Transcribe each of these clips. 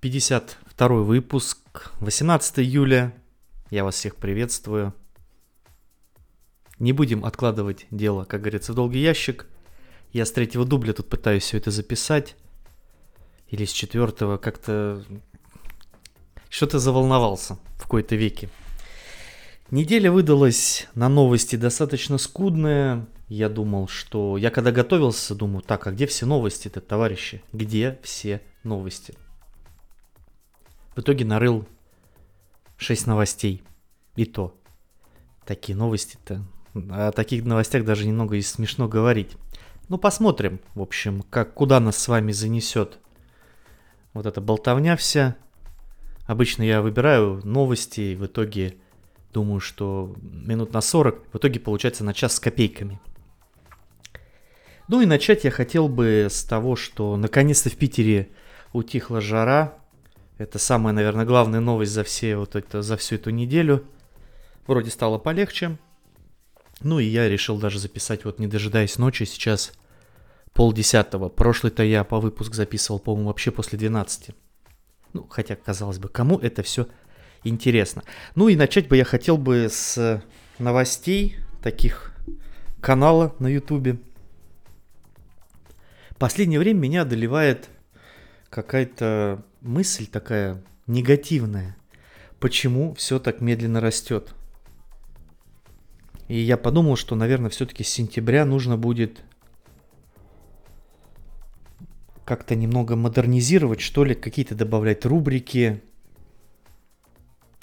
52 выпуск, 18 июля. Я вас всех приветствую. Не будем откладывать дело, как говорится, в долгий ящик. Я с третьего дубля тут пытаюсь все это записать. Или с четвертого как-то... Что-то заволновался в какой-то веке. Неделя выдалась на новости достаточно скудная. Я думал, что... Я когда готовился, думаю, так, а где все новости-то, товарищи? Где все новости? В итоге нарыл 6 новостей. И то. Такие новости-то. О таких новостях даже немного и смешно говорить. Ну, посмотрим, в общем, как, куда нас с вами занесет вот эта болтовня вся. Обычно я выбираю новости, в итоге думаю, что минут на 40, в итоге получается на час с копейками. Ну и начать я хотел бы с того, что наконец-то в Питере утихла жара, это самая, наверное, главная новость за, все вот это, за всю эту неделю. Вроде стало полегче. Ну и я решил даже записать, вот не дожидаясь ночи, сейчас полдесятого. Прошлый-то я по выпуск записывал, по-моему, вообще после 12. Ну, хотя, казалось бы, кому это все интересно. Ну и начать бы я хотел бы с новостей таких канала на ютубе. Последнее время меня одолевает какая-то мысль такая негативная. Почему все так медленно растет? И я подумал, что, наверное, все-таки с сентября нужно будет как-то немного модернизировать, что ли, какие-то добавлять рубрики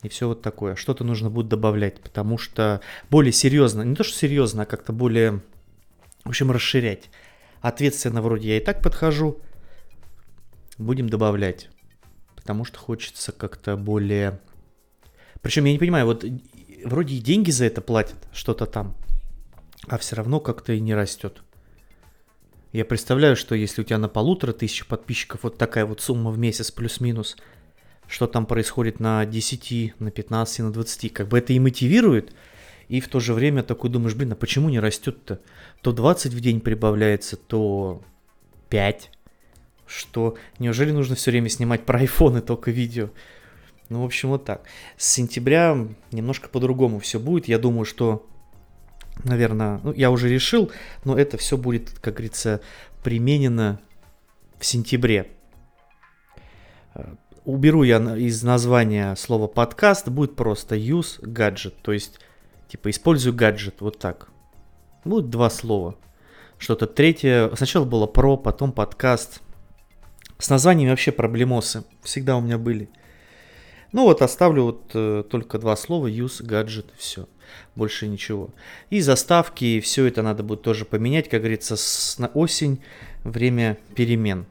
и все вот такое. Что-то нужно будет добавлять, потому что более серьезно, не то что серьезно, а как-то более, в общем, расширять. Ответственно вроде я и так подхожу, будем добавлять потому что хочется как-то более... Причем я не понимаю, вот вроде и деньги за это платят, что-то там, а все равно как-то и не растет. Я представляю, что если у тебя на полутора тысяч подписчиков вот такая вот сумма в месяц плюс-минус, что там происходит на 10, на 15, на 20, как бы это и мотивирует, и в то же время такой думаешь, блин, а почему не растет-то? То 20 в день прибавляется, то 5, что неужели нужно все время снимать про айфоны только видео? Ну, в общем, вот так. С сентября немножко по-другому все будет. Я думаю, что, наверное, ну, я уже решил, но это все будет, как говорится, применено в сентябре. Э, уберу я из названия слово подкаст, будет просто use gadget, то есть, типа, использую гаджет, вот так. Будет два слова. Что-то третье. Сначала было про, потом подкаст. С названиями вообще проблемосы. Всегда у меня были. Ну вот оставлю вот э, только два слова use, gadget, все. Больше ничего. И заставки, все это надо будет тоже поменять, как говорится, с, на осень, время перемен.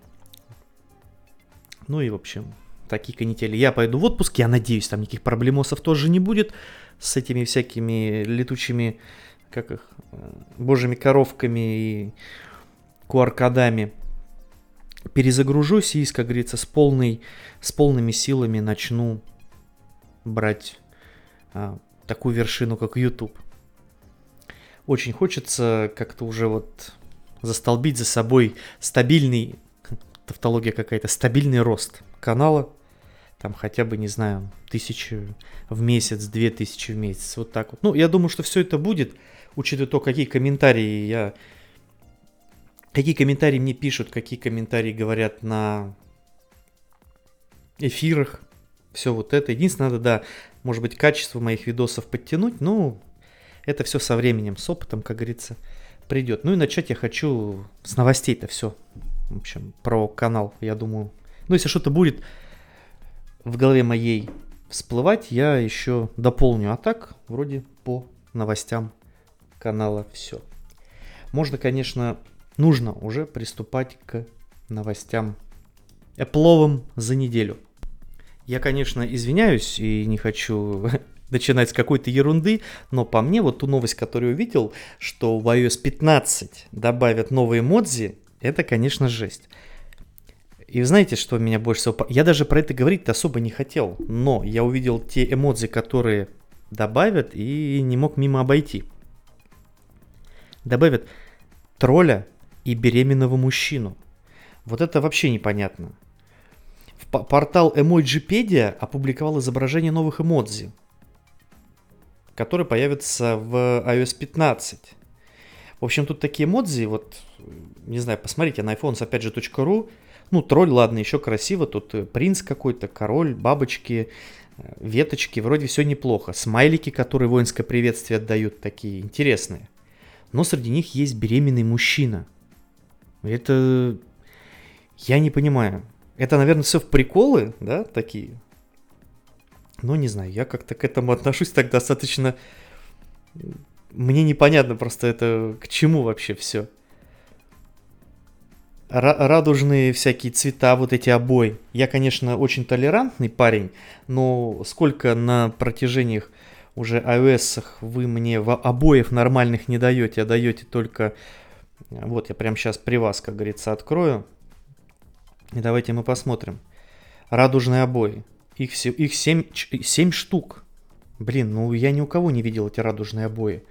Ну и в общем, такие канители. Я пойду в отпуск, я надеюсь, там никаких проблемосов тоже не будет с этими всякими летучими, как их, э, божьими коровками и QR-кодами перезагружусь и, как говорится, с, полной, с полными силами начну брать а, такую вершину, как YouTube. Очень хочется как-то уже вот застолбить за собой стабильный, тавтология какая-то, стабильный рост канала. Там хотя бы, не знаю, тысячу в месяц, две тысячи в месяц, вот так вот. Ну, я думаю, что все это будет, учитывая то, какие комментарии я Какие комментарии мне пишут, какие комментарии говорят на эфирах. Все вот это. Единственное, надо, да, может быть, качество моих видосов подтянуть, но это все со временем, с опытом, как говорится, придет. Ну и начать я хочу с новостей-то все. В общем, про канал, я думаю. Ну, если что-то будет в голове моей всплывать, я еще дополню. А так, вроде по новостям канала все. Можно, конечно, нужно уже приступать к новостям Эпловым за неделю. Я, конечно, извиняюсь и не хочу начинать с какой-то ерунды, но по мне вот ту новость, которую увидел, что в iOS 15 добавят новые модзи, это, конечно, жесть. И знаете, что меня больше всего... Я даже про это говорить особо не хотел, но я увидел те эмодзи, которые добавят, и не мог мимо обойти. Добавят тролля и беременного мужчину. Вот это вообще непонятно. Портал Emojipedia опубликовал изображение новых эмодзи, которые появятся в iOS 15. В общем, тут такие эмодзи, вот, не знаю, посмотрите на iPhones, опять же, .ru, ну, тролль, ладно, еще красиво, тут э, принц какой-то, король, бабочки, э, веточки, вроде все неплохо. Смайлики, которые воинское приветствие отдают, такие интересные. Но среди них есть беременный мужчина. Это... Я не понимаю. Это, наверное, все в приколы, да, такие? Ну, не знаю, я как-то к этому отношусь так достаточно... Мне непонятно просто это к чему вообще все. Радужные всякие цвета, вот эти обои. Я, конечно, очень толерантный парень, но сколько на протяжении уже iOS вы мне обоев нормальных не даете, а даете только... Вот я прямо сейчас при вас, как говорится, открою. И давайте мы посмотрим. Радужные обои. Их, все, их 7, 7 штук. Блин, ну я ни у кого не видел эти радужные обои.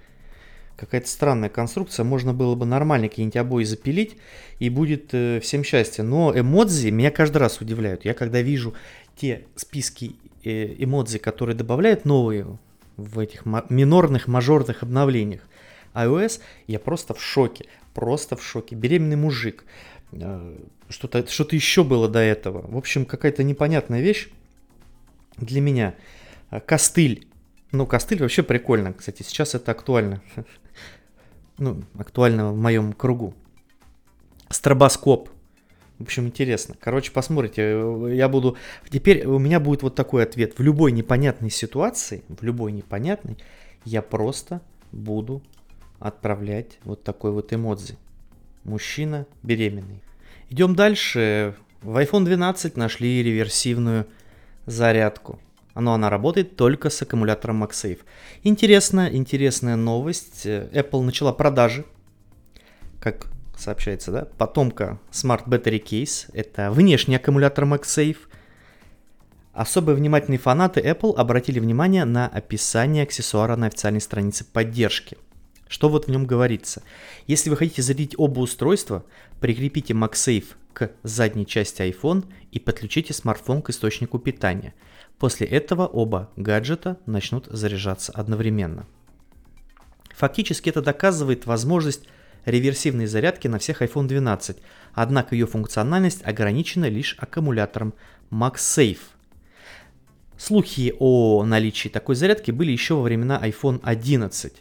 Какая-то странная конструкция. Можно было бы нормально какие-нибудь обои запилить, и будет э, всем счастье. Но эмодзи меня каждый раз удивляют. Я когда вижу те списки э, эмодзи, которые добавляют новые в этих минорных, мажорных обновлениях iOS, я просто в шоке. Просто в шоке. Беременный мужик. Э, что-то что еще было до этого. В общем, какая-то непонятная вещь для меня. Э, костыль. Ну, костыль вообще прикольно, кстати. Сейчас это актуально. Ну, актуально в моем кругу. Стробоскоп. В общем, интересно. Короче, посмотрите, э, я буду... Теперь у меня будет вот такой ответ. В любой непонятной ситуации, в любой непонятной, я просто буду отправлять вот такой вот эмодзи. Мужчина беременный. Идем дальше. В iPhone 12 нашли реверсивную зарядку. Но она работает только с аккумулятором MagSafe. Интересная, интересная новость. Apple начала продажи, как сообщается, да, потомка Smart Battery Case. Это внешний аккумулятор MagSafe. Особо внимательные фанаты Apple обратили внимание на описание аксессуара на официальной странице поддержки. Что вот в нем говорится? Если вы хотите зарядить оба устройства, прикрепите MagSafe к задней части iPhone и подключите смартфон к источнику питания. После этого оба гаджета начнут заряжаться одновременно. Фактически это доказывает возможность реверсивной зарядки на всех iPhone 12, однако ее функциональность ограничена лишь аккумулятором MagSafe. Слухи о наличии такой зарядки были еще во времена iPhone 11.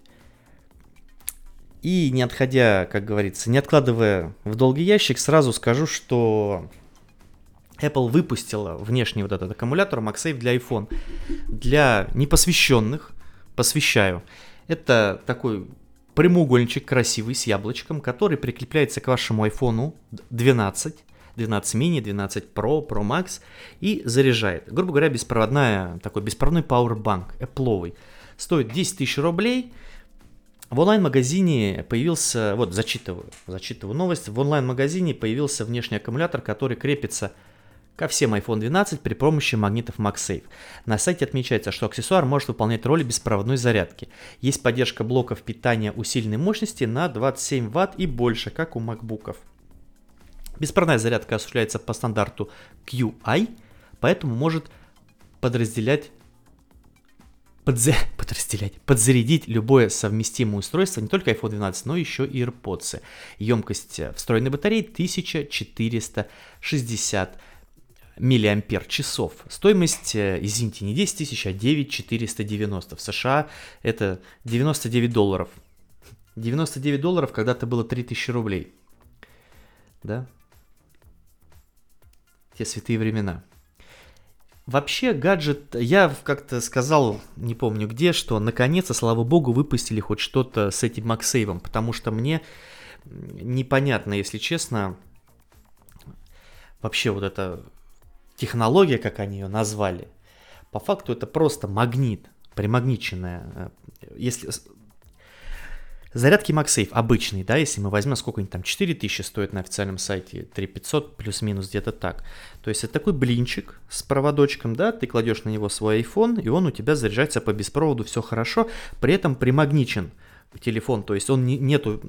И не отходя, как говорится, не откладывая в долгий ящик, сразу скажу, что Apple выпустила внешний вот этот аккумулятор MagSafe для iPhone. Для непосвященных, посвящаю, это такой прямоугольничек красивый с яблочком, который прикрепляется к вашему iPhone 12, 12 mini, 12 Pro, Pro Max и заряжает. Грубо говоря, беспроводная, такой беспроводной Powerbank, Apple. Стоит 10 тысяч рублей, в онлайн-магазине появился, вот зачитываю, зачитываю новость, в онлайн-магазине появился внешний аккумулятор, который крепится ко всем iPhone 12 при помощи магнитов MagSafe. На сайте отмечается, что аксессуар может выполнять роль беспроводной зарядки. Есть поддержка блоков питания усиленной мощности на 27 Вт и больше, как у MacBookов. Беспроводная зарядка осуществляется по стандарту QI, поэтому может подразделять подза... подразделять, подзарядить любое совместимое устройство, не только iPhone 12, но еще и AirPods. Емкость встроенной батареи 1460 миллиампер часов. Стоимость, э, извините, не 10 тысяч, а 9490. В США это 99 долларов. 99 долларов когда-то было 3000 рублей. Да? Те святые времена. Вообще, гаджет, я как-то сказал, не помню где, что наконец-то, слава богу, выпустили хоть что-то с этим Максейвом, потому что мне непонятно, если честно, вообще вот эта технология, как они ее назвали, по факту это просто магнит, примагниченная. Если Зарядки MagSafe обычные, да, если мы возьмем сколько-нибудь там 4000 стоит на официальном сайте, 3500 плюс-минус где-то так. То есть это такой блинчик с проводочком, да, ты кладешь на него свой iPhone, и он у тебя заряжается по беспроводу, все хорошо, при этом примагничен телефон, то есть он не, нету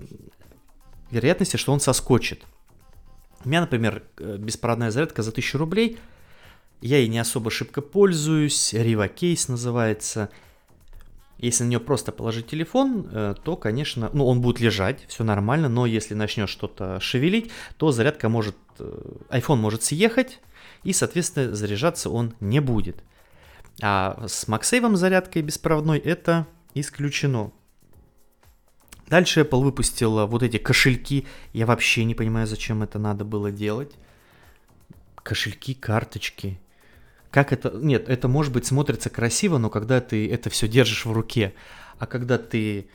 вероятности, что он соскочит. У меня, например, э, беспроводная зарядка за 1000 рублей, Я ей не особо шибко пользуюсь, Riva Case называется. Если на нее просто положить телефон, э, то, конечно, ну, он будет лежать, все нормально, но если начнешь что-то шевелить, то зарядка может, э, iPhone может съехать, и, соответственно, заряжаться он не будет. А с MagSafe зарядкой беспроводной это исключено. Дальше Apple выпустила вот эти кошельки. Я вообще не понимаю, зачем это надо было делать. Кошельки, карточки. Как это... Нет, это может быть смотрится красиво, но когда ты это все держишь в руке, а когда ты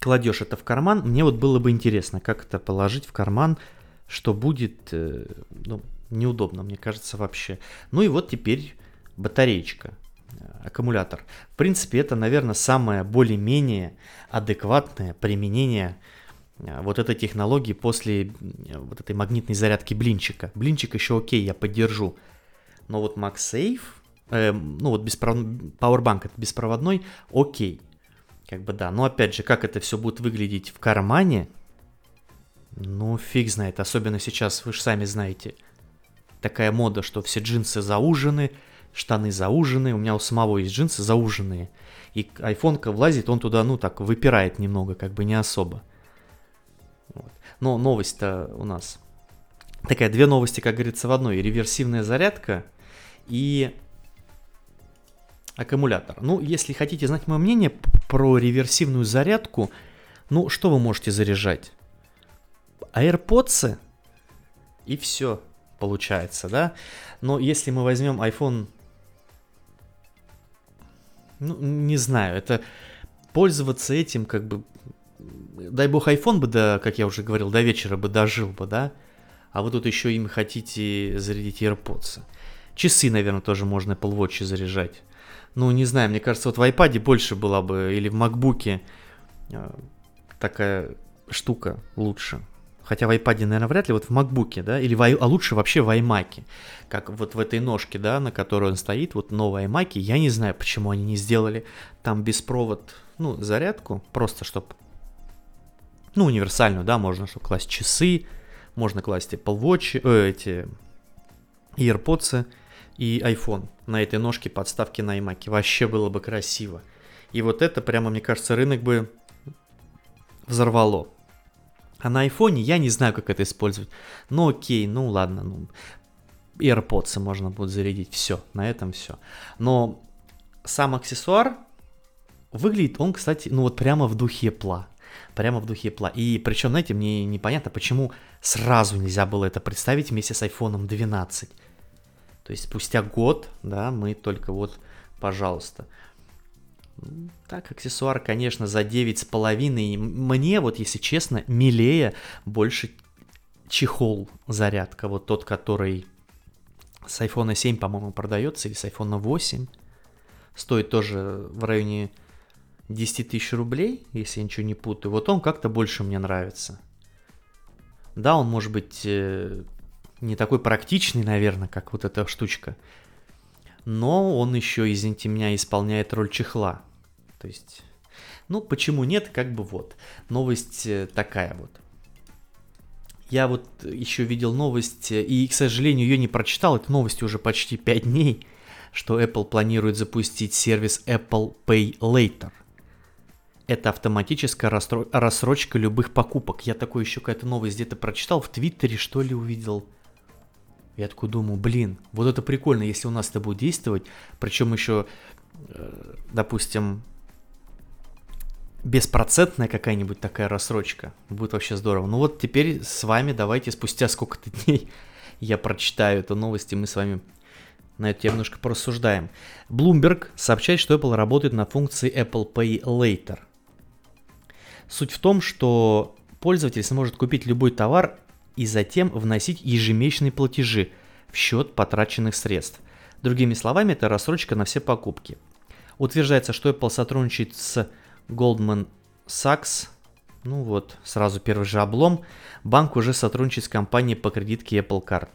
кладешь это в карман, мне вот было бы интересно, как это положить в карман, что будет, э, ну, неудобно, мне кажется, вообще. Ну и вот теперь батареечка, э, аккумулятор. В принципе, это, наверное, самое более-менее адекватное применение вот этой технологии после вот этой магнитной зарядки блинчика. Блинчик еще окей, я поддержу. Но вот MagSafe, э, ну вот беспров... Powerbank это беспроводной, окей. Как бы да, но опять же, как это все будет выглядеть в кармане, ну, фиг знает, особенно сейчас, вы же сами знаете, такая мода, что все джинсы заужены, штаны заужены, у меня у самого есть джинсы зауженные, и айфонка влазит, он туда, ну, так, выпирает немного, как бы не особо. Но новость-то у нас такая, две новости, как говорится, в одной, реверсивная зарядка и аккумулятор. Ну, если хотите знать мое мнение про реверсивную зарядку, ну, что вы можете заряжать? AirPods и все получается, да. Но если мы возьмем iPhone, ну, не знаю, это пользоваться этим как бы, дай бог iPhone бы, да, как я уже говорил, до вечера бы дожил бы, да, а вы тут еще им хотите зарядить AirPods. Часы, наверное, тоже можно Apple Watch заряжать. Ну, не знаю, мне кажется, вот в iPad больше была бы, или в MacBook э, такая штука лучше. Хотя в iPad, наверное, вряд ли, вот в MacBook, да, или в, а лучше вообще в iMac, как вот в этой ножке, да, на которой он стоит, вот новый iMac, я не знаю, почему они не сделали там беспровод, ну, зарядку, просто чтобы, ну, универсальную, да, можно чтобы класть часы, можно класть Apple Watch, э, эти AirPods и iPhone на этой ножке подставки на iMac, вообще было бы красиво. И вот это прямо, мне кажется, рынок бы взорвало. А на айфоне я не знаю, как это использовать. Ну окей, ну ладно, ну AirPods можно будет зарядить, все, на этом все. Но сам аксессуар выглядит он, кстати, ну вот прямо в духе пла. Прямо в духе пла. И причем, знаете, мне непонятно, почему сразу нельзя было это представить вместе с iPhone 12. То есть спустя год, да, мы только вот, пожалуйста. Так, аксессуар, конечно, за 9,5. Мне, вот если честно, милее больше чехол зарядка. Вот тот, который с iPhone 7, по-моему, продается, или с iPhone 8. Стоит тоже в районе 10 тысяч рублей, если я ничего не путаю. Вот он как-то больше мне нравится. Да, он может быть э, не такой практичный, наверное, как вот эта штучка. Но он еще, извините меня, исполняет роль чехла. То есть, ну, почему нет, как бы вот. Новость э, такая вот. Я вот еще видел новость, э, и, к сожалению, ее не прочитал, это новость уже почти 5 дней, что Apple планирует запустить сервис Apple Pay Later. Это автоматическая рассрочка любых покупок. Я такой еще какая-то новость где-то прочитал, в Твиттере что ли увидел. Я такой думаю, блин, вот это прикольно, если у нас это будет действовать. Причем еще, э, допустим, беспроцентная какая-нибудь такая рассрочка. Будет вообще здорово. Ну вот теперь с вами давайте спустя сколько-то дней я прочитаю эту новость, и мы с вами на эту тему немножко порассуждаем. Bloomberg сообщает, что Apple работает на функции Apple Pay Later. Суть в том, что пользователь сможет купить любой товар и затем вносить ежемесячные платежи в счет потраченных средств. Другими словами, это рассрочка на все покупки. Утверждается, что Apple сотрудничает с Goldman Sachs, ну вот, сразу первый же облом, банк уже сотрудничает с компанией по кредитке Apple Card.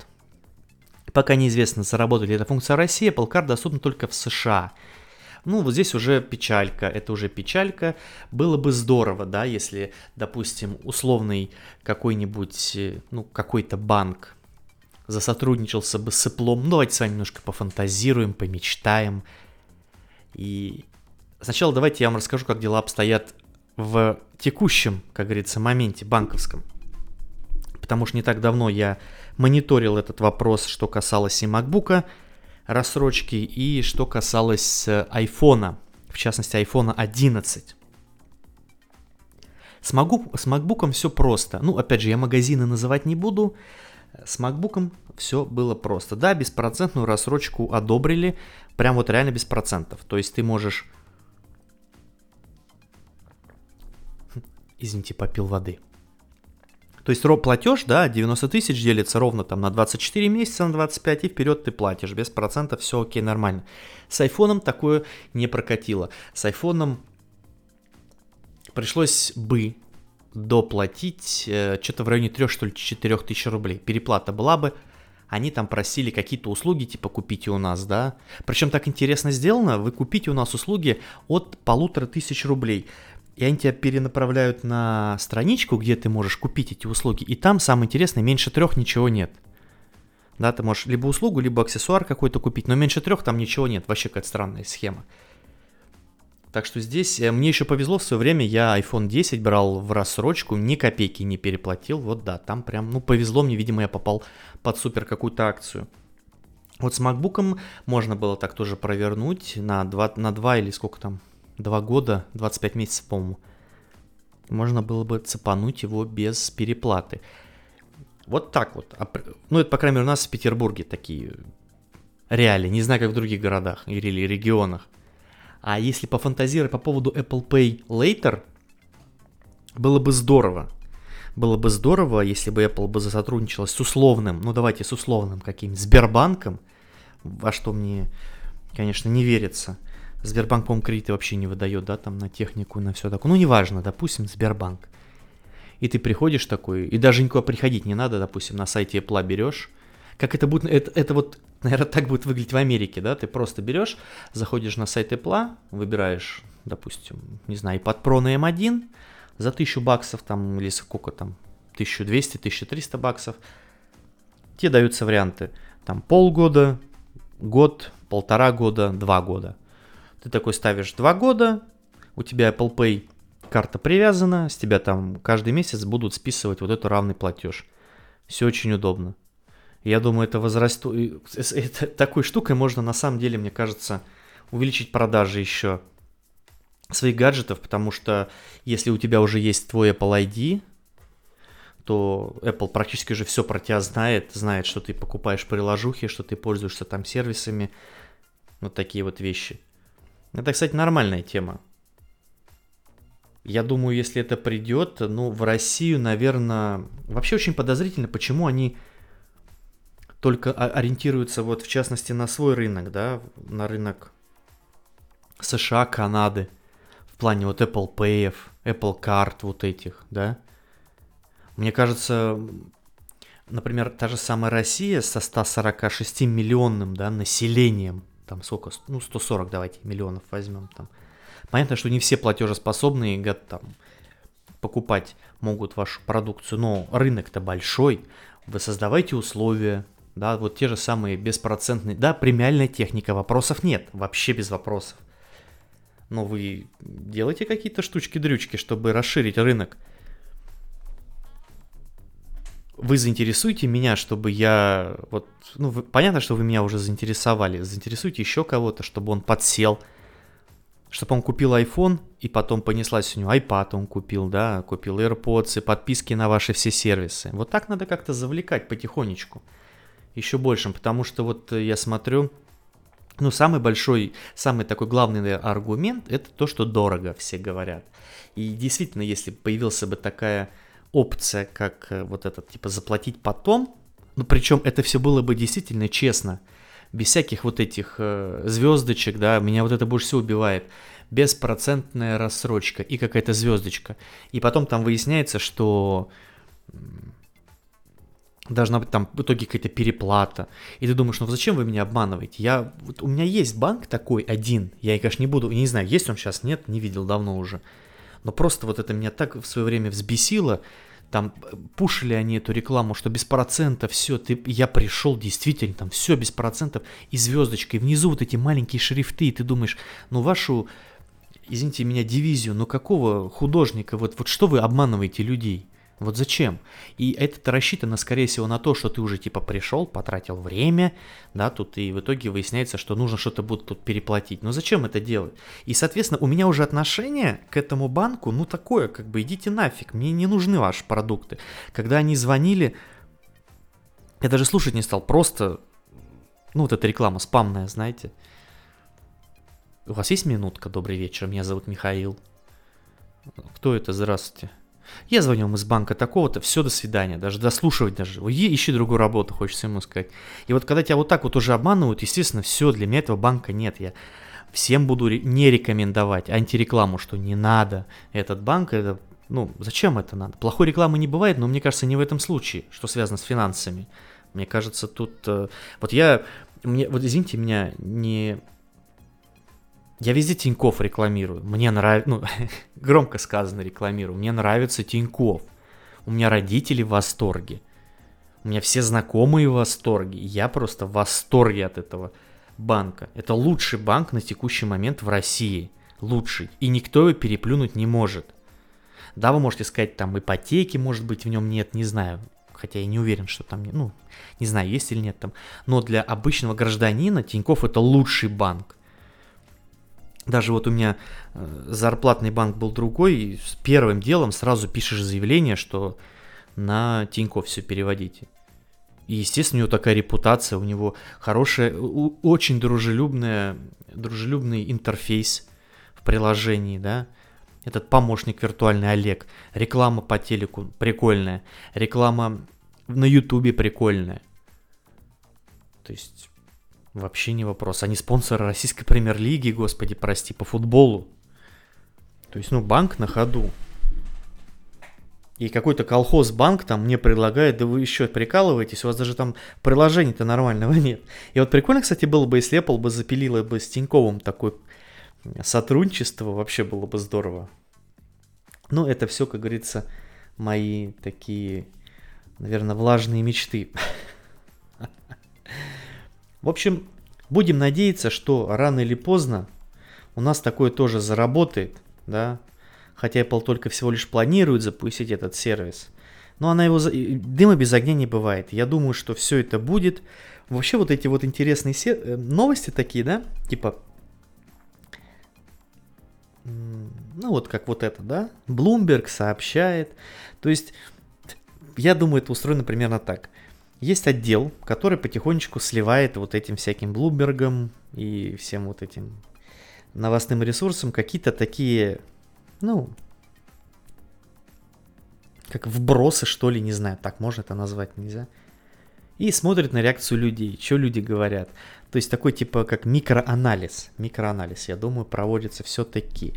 Пока неизвестно, заработает ли эта функция в России, Apple Card доступна только в США. Ну, вот здесь уже печалька, это уже печалька. Было бы здорово, да, если, допустим, условный какой-нибудь, ну, какой-то банк засотрудничался бы с Apple. Ну, давайте с вами немножко пофантазируем, помечтаем. И сначала давайте я вам расскажу, как дела обстоят в текущем, как говорится, моменте банковском. Потому что не так давно я мониторил этот вопрос, что касалось и MacBook, рассрочки, и что касалось iPhone, в частности iPhone 11. С, MacBook, с MacBook все просто. Ну, опять же, я магазины называть не буду. С MacBook все было просто. Да, беспроцентную рассрочку одобрили, прям вот реально без процентов. То есть ты можешь... Извините, попил воды. То есть платеж, да, 90 тысяч делится ровно там на 24 месяца, на 25 и вперед ты платишь. Без процентов все окей, нормально. С айфоном такое не прокатило. С айфоном пришлось бы доплатить э, что-то в районе 3 что ли 4 тысяч рублей. Переплата была бы, они там просили какие-то услуги, типа купите у нас, да. Причем так интересно сделано, вы купите у нас услуги от полутора тысяч рублей. И они тебя перенаправляют на страничку, где ты можешь купить эти услуги. И там самое интересное, меньше трех ничего нет. Да, ты можешь либо услугу, либо аксессуар какой-то купить, но меньше трех там ничего нет. Вообще какая-то странная схема. Так что здесь э, мне еще повезло в свое время, я iPhone 10 брал в рассрочку, ни копейки не переплатил. Вот да, там прям, ну повезло мне, видимо, я попал под супер какую-то акцию. Вот с MacBook можно было так тоже провернуть на 2, на 2 или сколько там, 2 года, 25 месяцев, по-моему. Можно было бы цепануть его без переплаты. Вот так вот. Ну, это, по крайней мере, у нас в Петербурге такие реалии. Не знаю, как в других городах или регионах. А если пофантазировать по поводу Apple Pay Later, было бы здорово. Было бы здорово, если бы Apple бы сотрудничала с условным, ну давайте с условным каким-нибудь Сбербанком, во что мне, конечно, не верится. Сбербанк, по-моему, кредиты вообще не выдает, да, там на технику, на все такое. Ну, неважно, допустим, Сбербанк. И ты приходишь такой, и даже никуда приходить не надо, допустим, на сайте Apple берешь, как это будет, это, это вот, наверное, так будет выглядеть в Америке, да, ты просто берешь, заходишь на сайт Apple, выбираешь, допустим, не знаю, iPad Pro на M1 за 1000 баксов там, или сколько там, 1200, 1300 баксов, тебе даются варианты, там полгода, год, полтора года, два года. Ты такой ставишь два года, у тебя Apple Pay карта привязана, с тебя там каждый месяц будут списывать вот эту равный платеж. Все очень удобно. Я думаю, это возрастет... Это, такой штукой можно на самом деле, мне кажется, увеличить продажи еще своих гаджетов, потому что если у тебя уже есть твой Apple ID, то Apple практически уже все про тебя знает, знает, что ты покупаешь приложухи, что ты пользуешься там сервисами, вот такие вот вещи. Это, кстати, нормальная тема. Я думаю, если это придет, ну, в Россию, наверное, вообще очень подозрительно, почему они только ориентируются вот в частности на свой рынок, да, на рынок США, Канады, в плане вот Apple Pay, Apple Card вот этих, да. Мне кажется, например, та же самая Россия со 146 миллионным, да, населением, там сколько, ну 140 давайте миллионов возьмем там. Понятно, что не все платежеспособные там покупать могут вашу продукцию, но рынок-то большой, вы создавайте условия, да, вот те же самые беспроцентные, да, премиальная техника, вопросов нет, вообще без вопросов. Но вы делаете какие-то штучки-дрючки, чтобы расширить рынок. Вы заинтересуете меня, чтобы я, вот, ну, вы, понятно, что вы меня уже заинтересовали, заинтересуйте еще кого-то, чтобы он подсел, чтобы он купил iPhone, и потом понеслась у него iPad он купил, да, купил AirPods и подписки на ваши все сервисы. Вот так надо как-то завлекать потихонечку еще большим, потому что вот я смотрю, ну, самый большой, самый такой главный аргумент, это то, что дорого, все говорят. И действительно, если появился бы такая опция, как э, вот этот, типа, заплатить потом, ну, причем это все было бы действительно честно, без всяких вот этих э, звездочек, да, меня вот это больше всего убивает, беспроцентная рассрочка и какая-то звездочка. И потом там выясняется, что должна быть там в итоге какая-то переплата. И ты думаешь, ну зачем вы меня обманываете? Я, вот у меня есть банк такой один, я, конечно, не буду, не знаю, есть он сейчас, нет, не видел давно уже. Но просто вот это меня так в свое время взбесило, там пушили они эту рекламу, что без процентов, все, ты, я пришел, действительно, там все без процентов, и звездочкой, внизу вот эти маленькие шрифты, и ты думаешь, ну вашу, извините меня, дивизию, ну какого художника, вот, вот что вы обманываете людей? Вот зачем? И это рассчитано, скорее всего, на то, что ты уже типа пришел, потратил время, да, тут и в итоге выясняется, что нужно что-то будет тут переплатить. Но зачем это делать? И, соответственно, у меня уже отношение к этому банку, ну такое, как бы идите нафиг, мне не нужны ваши продукты. Когда они звонили, я даже слушать не стал, просто, ну вот эта реклама спамная, знаете. У вас есть минутка? Добрый вечер, меня зовут Михаил. Кто это? Здравствуйте. Я звоню им из банка такого-то, все, до свидания, даже дослушивать даже. Ой, ищи другую работу, хочется ему сказать. И вот когда тебя вот так вот уже обманывают, естественно, все, для меня этого банка нет. Я всем буду не рекомендовать антирекламу, что не надо. Этот банк, это, ну, зачем это надо? Плохой рекламы не бывает, но мне кажется, не в этом случае, что связано с финансами. Мне кажется, тут... Э, вот я... Мне, вот извините меня, не я везде Тиньков рекламирую. Мне нравится, ну, громко сказано рекламирую. Мне нравится Тиньков. У меня родители в восторге. У меня все знакомые в восторге. Я просто в восторге от этого банка. Это лучший банк на текущий момент в России. Лучший. И никто его переплюнуть не может. Да, вы можете сказать, там ипотеки, может быть, в нем нет, не знаю. Хотя я не уверен, что там, ну, не знаю, есть или нет там. Но для обычного гражданина Тиньков это лучший банк. Даже вот у меня э, зарплатный банк был другой, и с первым делом сразу пишешь заявление, что на Тинькофф все переводите. И, естественно, у него такая репутация, у него хорошая, очень дружелюбная, дружелюбный интерфейс в приложении, да. Этот помощник виртуальный Олег. Реклама по телеку прикольная. Реклама на Ютубе прикольная. То есть Вообще не вопрос. Они спонсоры российской премьер-лиги, господи, прости, по футболу. То есть, ну, банк на ходу. И какой-то колхоз-банк там мне предлагает, да вы еще прикалываетесь, у вас даже там приложения-то нормального нет. И вот прикольно, кстати, было бы, если Apple бы запилила бы с Тиньковым такое сотрудничество, вообще было бы здорово. Ну, это все, как говорится, мои такие, наверное, влажные мечты. В общем, будем надеяться, что рано или поздно у нас такое тоже заработает, да, хотя Apple только всего лишь планирует запустить этот сервис. Но она его... Дыма без огня не бывает. Я думаю, что все это будет. Вообще вот эти вот интересные сер... Э, новости такие, да, типа... Ну вот как вот это, да? Bloomberg сообщает. То есть, я думаю, это устроено примерно так есть отдел, который потихонечку сливает вот этим всяким Блумбергом и всем вот этим новостным ресурсам какие-то такие, ну, как вбросы, что ли, не знаю, так можно это назвать, нельзя. И смотрит на реакцию людей, что люди говорят. То есть такой типа как микроанализ. Микроанализ, я думаю, проводится все-таки.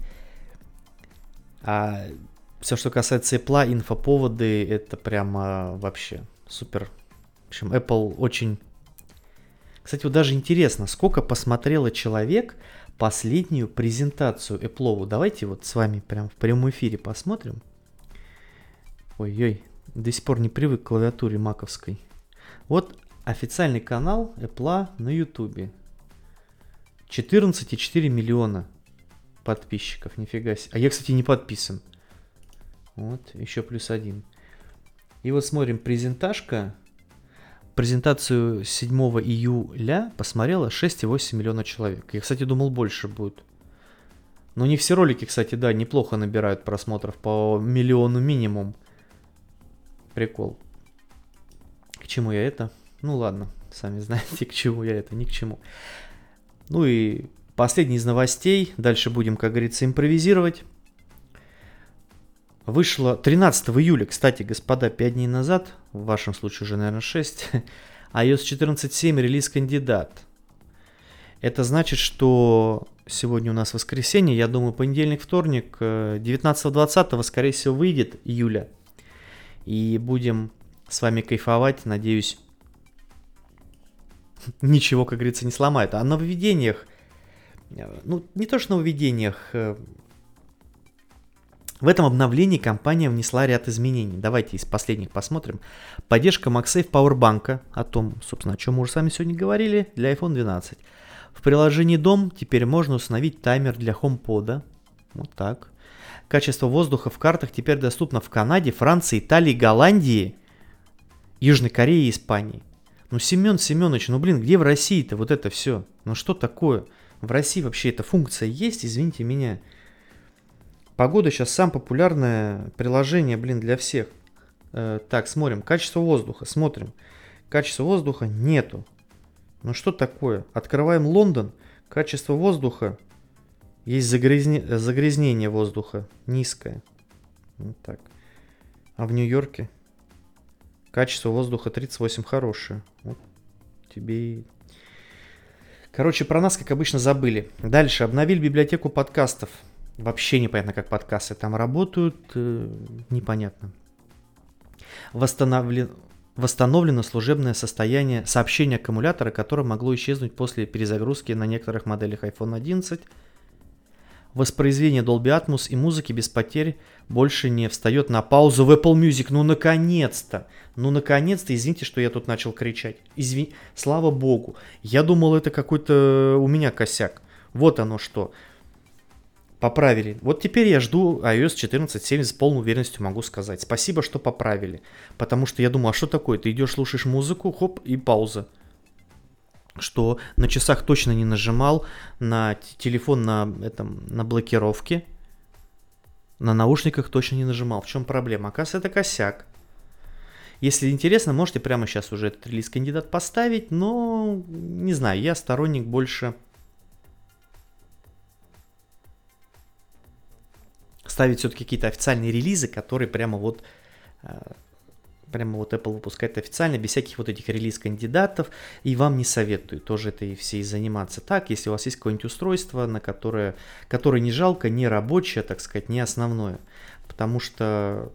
А все, что касается Apple, инфоповоды, это прямо вообще супер в общем, Apple очень... Кстати, вот даже интересно, сколько посмотрело человек последнюю презентацию Apple. Давайте вот с вами прям в прямом эфире посмотрим. Ой-ой, до сих пор не привык к клавиатуре маковской. Вот официальный канал Apple на YouTube. 14,4 миллиона подписчиков, нифига себе. А я, кстати, не подписан. Вот, еще плюс один. И вот смотрим, презентажка презентацию 7 июля посмотрело 6,8 миллиона человек. Я, кстати, думал, больше будет. Но не все ролики, кстати, да, неплохо набирают просмотров по миллиону минимум. Прикол. К чему я это? Ну ладно, сами знаете, к чему я это, ни к чему. Ну и последний из новостей. Дальше будем, как говорится, импровизировать. Вышло 13 июля, кстати, господа, 5 дней назад, в вашем случае уже, наверное, 6, iOS 14.7 релиз кандидат. Это значит, что сегодня у нас воскресенье, я думаю, понедельник, вторник, 19-20, скорее всего, выйдет июля. И будем с вами кайфовать, надеюсь, ничего, как говорится, не сломает. А нововведениях, ну, не то что нововведениях, э, В этом обновлении компания внесла ряд изменений. Давайте из последних посмотрим. Поддержка MagSafe Powerbank, о том, собственно, о чем мы уже сами сегодня говорили, для iPhone 12. В приложении Дом теперь можно установить таймер для HomePod. Вот так. Качество воздуха в картах теперь доступно в Канаде, Франции, Италии, Голландии, Южной Корее и Испании. Ну, Семен Семенович, ну блин, где в России-то вот это все? Ну что такое? В России вообще эта функция есть, извините меня. Погода сейчас самое популярное приложение, блин, для всех. Э, так, смотрим. Качество воздуха. Смотрим. Качество воздуха нету. Ну что такое? Открываем Лондон. Качество воздуха. Есть загрязне... загрязнение воздуха. Низкое. Вот так. А в Нью-Йорке? Качество воздуха 38 хорошее. Вот тебе и... Короче, про нас, как обычно, забыли. Дальше. Обновили библиотеку подкастов. Вообще непонятно, как подкасты там работают, э, непонятно. Восстановлен, восстановлено служебное состояние сообщения аккумулятора, которое могло исчезнуть после перезагрузки на некоторых моделях iPhone 11. Воспроизведение Dolby Atmos и музыки без потерь больше не встает на паузу в Apple Music. Ну, наконец-то! Ну, наконец-то! Извините, что я тут начал кричать. Извини... Слава богу. Я думал, это какой-то у меня косяк. Вот оно что поправили. Вот теперь я жду iOS 14.7 с полной уверенностью могу сказать. Спасибо, что поправили. Потому что я думаю, а что такое? Ты идешь, слушаешь музыку, хоп, и пауза. Что на часах точно не нажимал, на телефон на, этом, на блокировке, на наушниках точно не нажимал. В чем проблема? Оказывается, это косяк. Если интересно, можете прямо сейчас уже этот релиз кандидат поставить, но не знаю, я сторонник больше ставить все-таки какие-то официальные релизы, которые прямо вот э, прямо вот Apple выпускает официально, без всяких вот этих релиз-кандидатов, и вам не советую тоже этой всей заниматься. Так, если у вас есть какое-нибудь устройство, на которое, которое не жалко, не рабочее, так сказать, не основное, потому что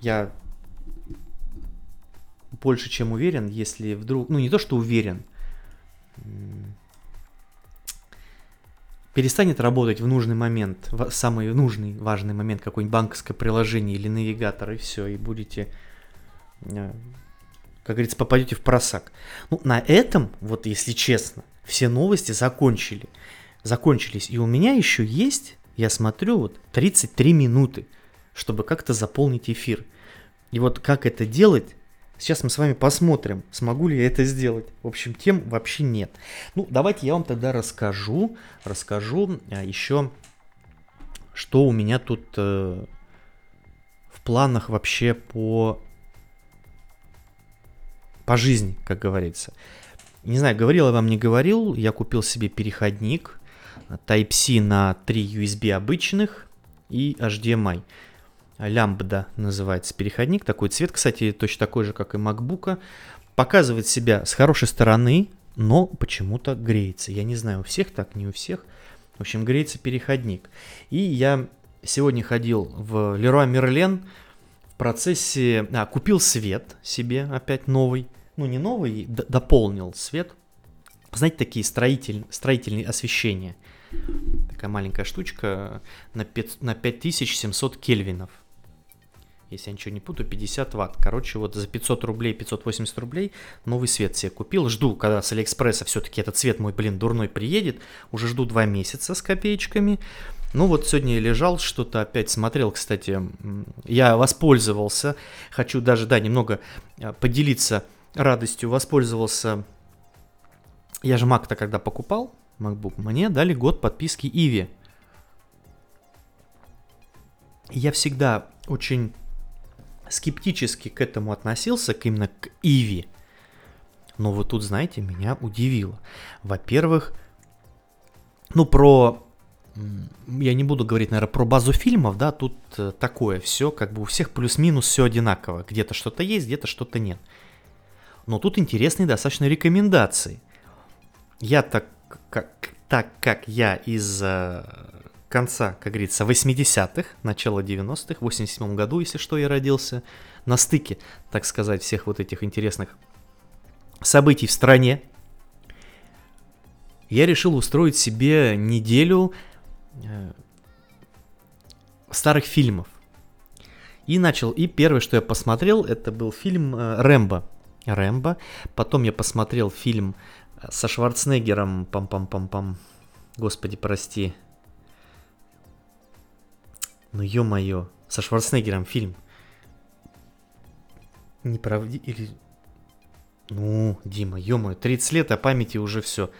я больше чем уверен, если вдруг, ну не то, что уверен, перестанет работать в нужный момент, в самый нужный, важный момент, какое-нибудь банковское приложение или навигатор, и все, и будете, э, как говорится, попадете в просак. Ну, на этом, вот если честно, все новости закончили, закончились. И у меня еще есть, я смотрю, вот 33 минуты, чтобы как-то заполнить эфир. И вот как это делать, Сейчас мы с вами посмотрим, смогу ли я это сделать. В общем, тем вообще нет. Ну, давайте я вам тогда расскажу, расскажу а, еще, что у меня тут э, в планах вообще по, по жизни, как говорится. Не знаю, говорил я вам, не говорил, я купил себе переходник Type-C на 3 USB обычных и HDMI. Лямбда называется переходник. Такой цвет, кстати, точно такой же, как и MacBook. Показывает себя с хорошей стороны, но почему-то греется. Я не знаю, у всех так, не у всех. В общем, греется переходник. И я сегодня ходил в Leroy Merlin в процессе... А, купил свет себе опять новый. Ну, не новый, дополнил свет. Знаете, такие строитель, строительные освещения. Такая маленькая штучка на, 5, на 5700 кельвинов если я ничего не путаю, 50 ватт. Короче, вот за 500 рублей, 580 рублей новый свет себе купил. Жду, когда с Алиэкспресса все-таки этот цвет мой, блин, дурной приедет. Уже жду 2 месяца с копеечками. Ну вот сегодня лежал, что-то опять смотрел, кстати, я воспользовался, хочу даже, да, немного а, поделиться радостью, воспользовался, я же Mac-то когда покупал, MacBook, мне дали год подписки Иви. Я всегда очень скептически к этому относился, к именно к Иви. Но вот тут, знаете, меня удивило. Во-первых, ну про... Я не буду говорить, наверное, про базу фильмов, да, тут э, такое все, как бы у всех плюс-минус все одинаково. Где-то что-то есть, где-то что-то нет. Но тут интересные достаточно рекомендации. Я так как, так как я из э, конца, как говорится, 80-х, начала 90-х, в 87 году, если что, я родился, на стыке, так сказать, всех вот этих интересных событий в стране, я решил устроить себе неделю э, старых фильмов. И начал, и первое, что я посмотрел, это был фильм э, «Рэмбо». «Рэмбо». Потом я посмотрел фильм э, со Шварценеггером, пам-пам-пам-пам, господи, прости. Ну, ё-моё, со Шварценеггером фильм. Неправди... Или... Ну, Дима, ё-моё, 30 лет, а памяти уже все.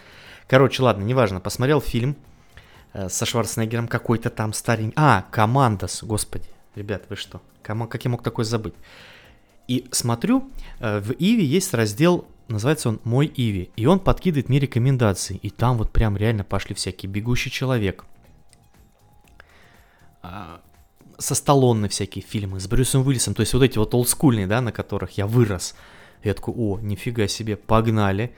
Короче, ладно, неважно, посмотрел фильм э, со Шварценеггером какой-то там старенький. А, Командос, господи, ребят, вы что? Как я мог такой забыть? И смотрю, э, в Иви есть раздел, называется он «Мой Иви», и он подкидывает мне рекомендации. И там вот прям реально пошли всякие «Бегущий человек», со Сталлоне всякие фильмы, с Брюсом Уиллисом, то есть вот эти вот олдскульные, да, на которых я вырос. Я такой, о, нифига себе, погнали.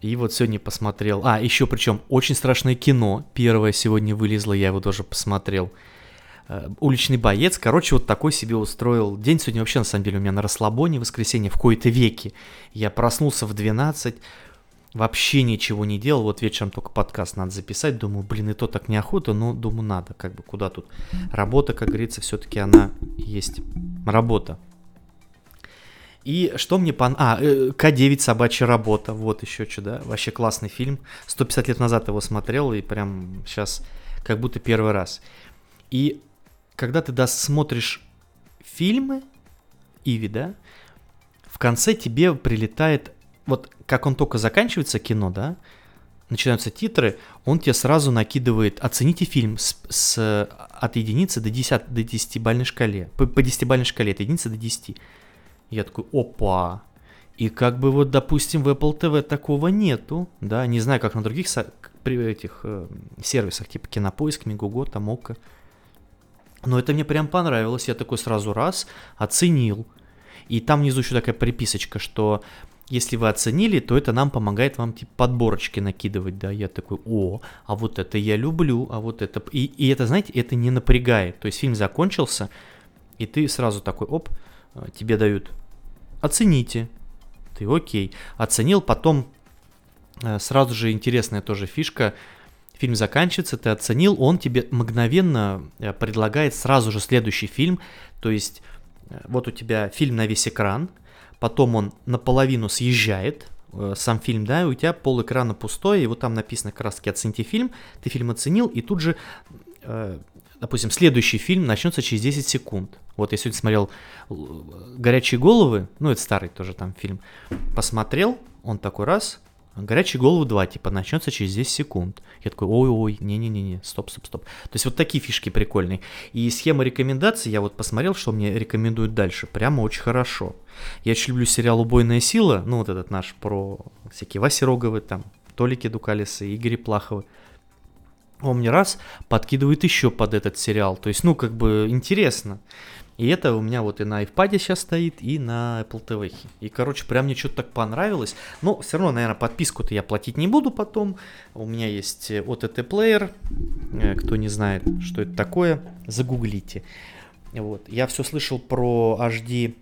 И вот сегодня посмотрел. А, еще причем очень страшное кино. Первое сегодня вылезло, я его тоже посмотрел. Э, уличный боец. Короче, вот такой себе устроил день. Сегодня вообще, на самом деле, у меня на расслабоне, воскресенье, в кои-то веки. Я проснулся в 12, вообще ничего не делал. Вот вечером только подкаст надо записать. Думаю, блин, и то так неохота, но думаю, надо. Как бы куда тут. Работа, как говорится, все-таки она есть. Работа. И что мне пон... А, э, К9 собачья работа. Вот еще что, да? Вообще классный фильм. 150 лет назад его смотрел, и прям сейчас как будто первый раз. И когда ты досмотришь фильмы, Иви, да, в конце тебе прилетает, вот как он только заканчивается кино, да, начинаются титры, он тебе сразу накидывает, оцените фильм с, с, от единицы до 10, до 10 бальной шкале, по, по 10 бальной шкале, от единицы до 10. Я такой, опа, и как бы вот, допустим, в Apple TV такого нету, да, не знаю, как на других при этих э, сервисах, типа Кинопоиск, Мегуго, там Ока. Но это мне прям понравилось, я такой сразу раз оценил. И там внизу еще такая приписочка, что если вы оценили, то это нам помогает вам типа подборочки накидывать, да. Я такой, о, а вот это я люблю, а вот это... И, и это, знаете, это не напрягает. То есть фильм закончился, и ты сразу такой, оп, э, тебе дают, оцените. Ты окей. Оценил, потом э, сразу же интересная тоже фишка, фильм заканчивается, ты оценил, он тебе мгновенно э, предлагает сразу же следующий фильм. То есть вот у тебя фильм на весь экран, потом он наполовину съезжает, э, сам фильм, да, и у тебя пол экрана пустой, и вот там написано как раз «Оцените фильм», ты фильм оценил, и тут же, допустим, следующий фильм начнется через 10 секунд. Вот я сегодня смотрел «Горячие головы», ну это старый тоже там фильм, посмотрел, он такой раз, Горячие головы 2, типа, начнется через 10 секунд. Я такой, ой-ой, не-не-не, стоп, стоп, стоп. То есть вот такие фишки прикольные. И схема рекомендаций, я вот посмотрел, что мне рекомендуют дальше, прямо очень хорошо. Я очень люблю сериал «Убойная сила», ну вот этот наш про всякие Васи Роговы, там, Толики Дукалисы, Игорь Плаховы. Он мне раз подкидывает еще под этот сериал. То есть, ну, как бы интересно. И это у меня вот и на iPad сейчас стоит, и на Apple TV. И, короче, прям мне что-то так понравилось. Но все равно, наверное, подписку-то я платить не буду потом. У меня есть OTT плеер. Э, кто не знает, что это такое, загуглите. Вот. Я все слышал про HD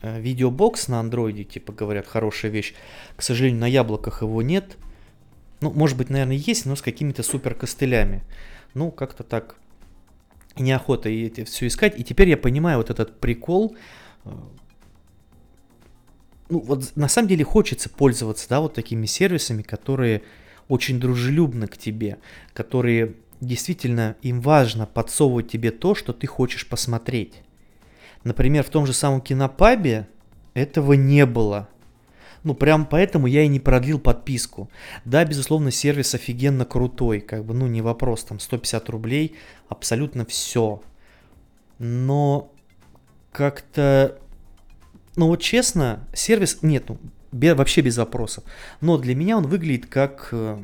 э, видеобокс на андроиде, типа говорят, хорошая вещь. К сожалению, на яблоках его нет. Ну, может быть, наверное, есть, но с какими-то супер костылями. Ну, как-то так неохота это все искать. И теперь я понимаю вот этот прикол. Э, ну, вот на самом деле хочется пользоваться, да, вот такими сервисами, которые очень дружелюбны к тебе, которые действительно им важно подсовывать тебе то, что ты хочешь посмотреть. Например, в том же самом кинопабе этого не было. Ну, прям поэтому я и не продлил подписку. Да, безусловно, сервис офигенно крутой, как бы, ну, не вопрос, там, 150 рублей, абсолютно все. Но как-то, ну, вот честно, сервис, нет, ну, без, вообще без вопросов. Но для меня он выглядит как, э,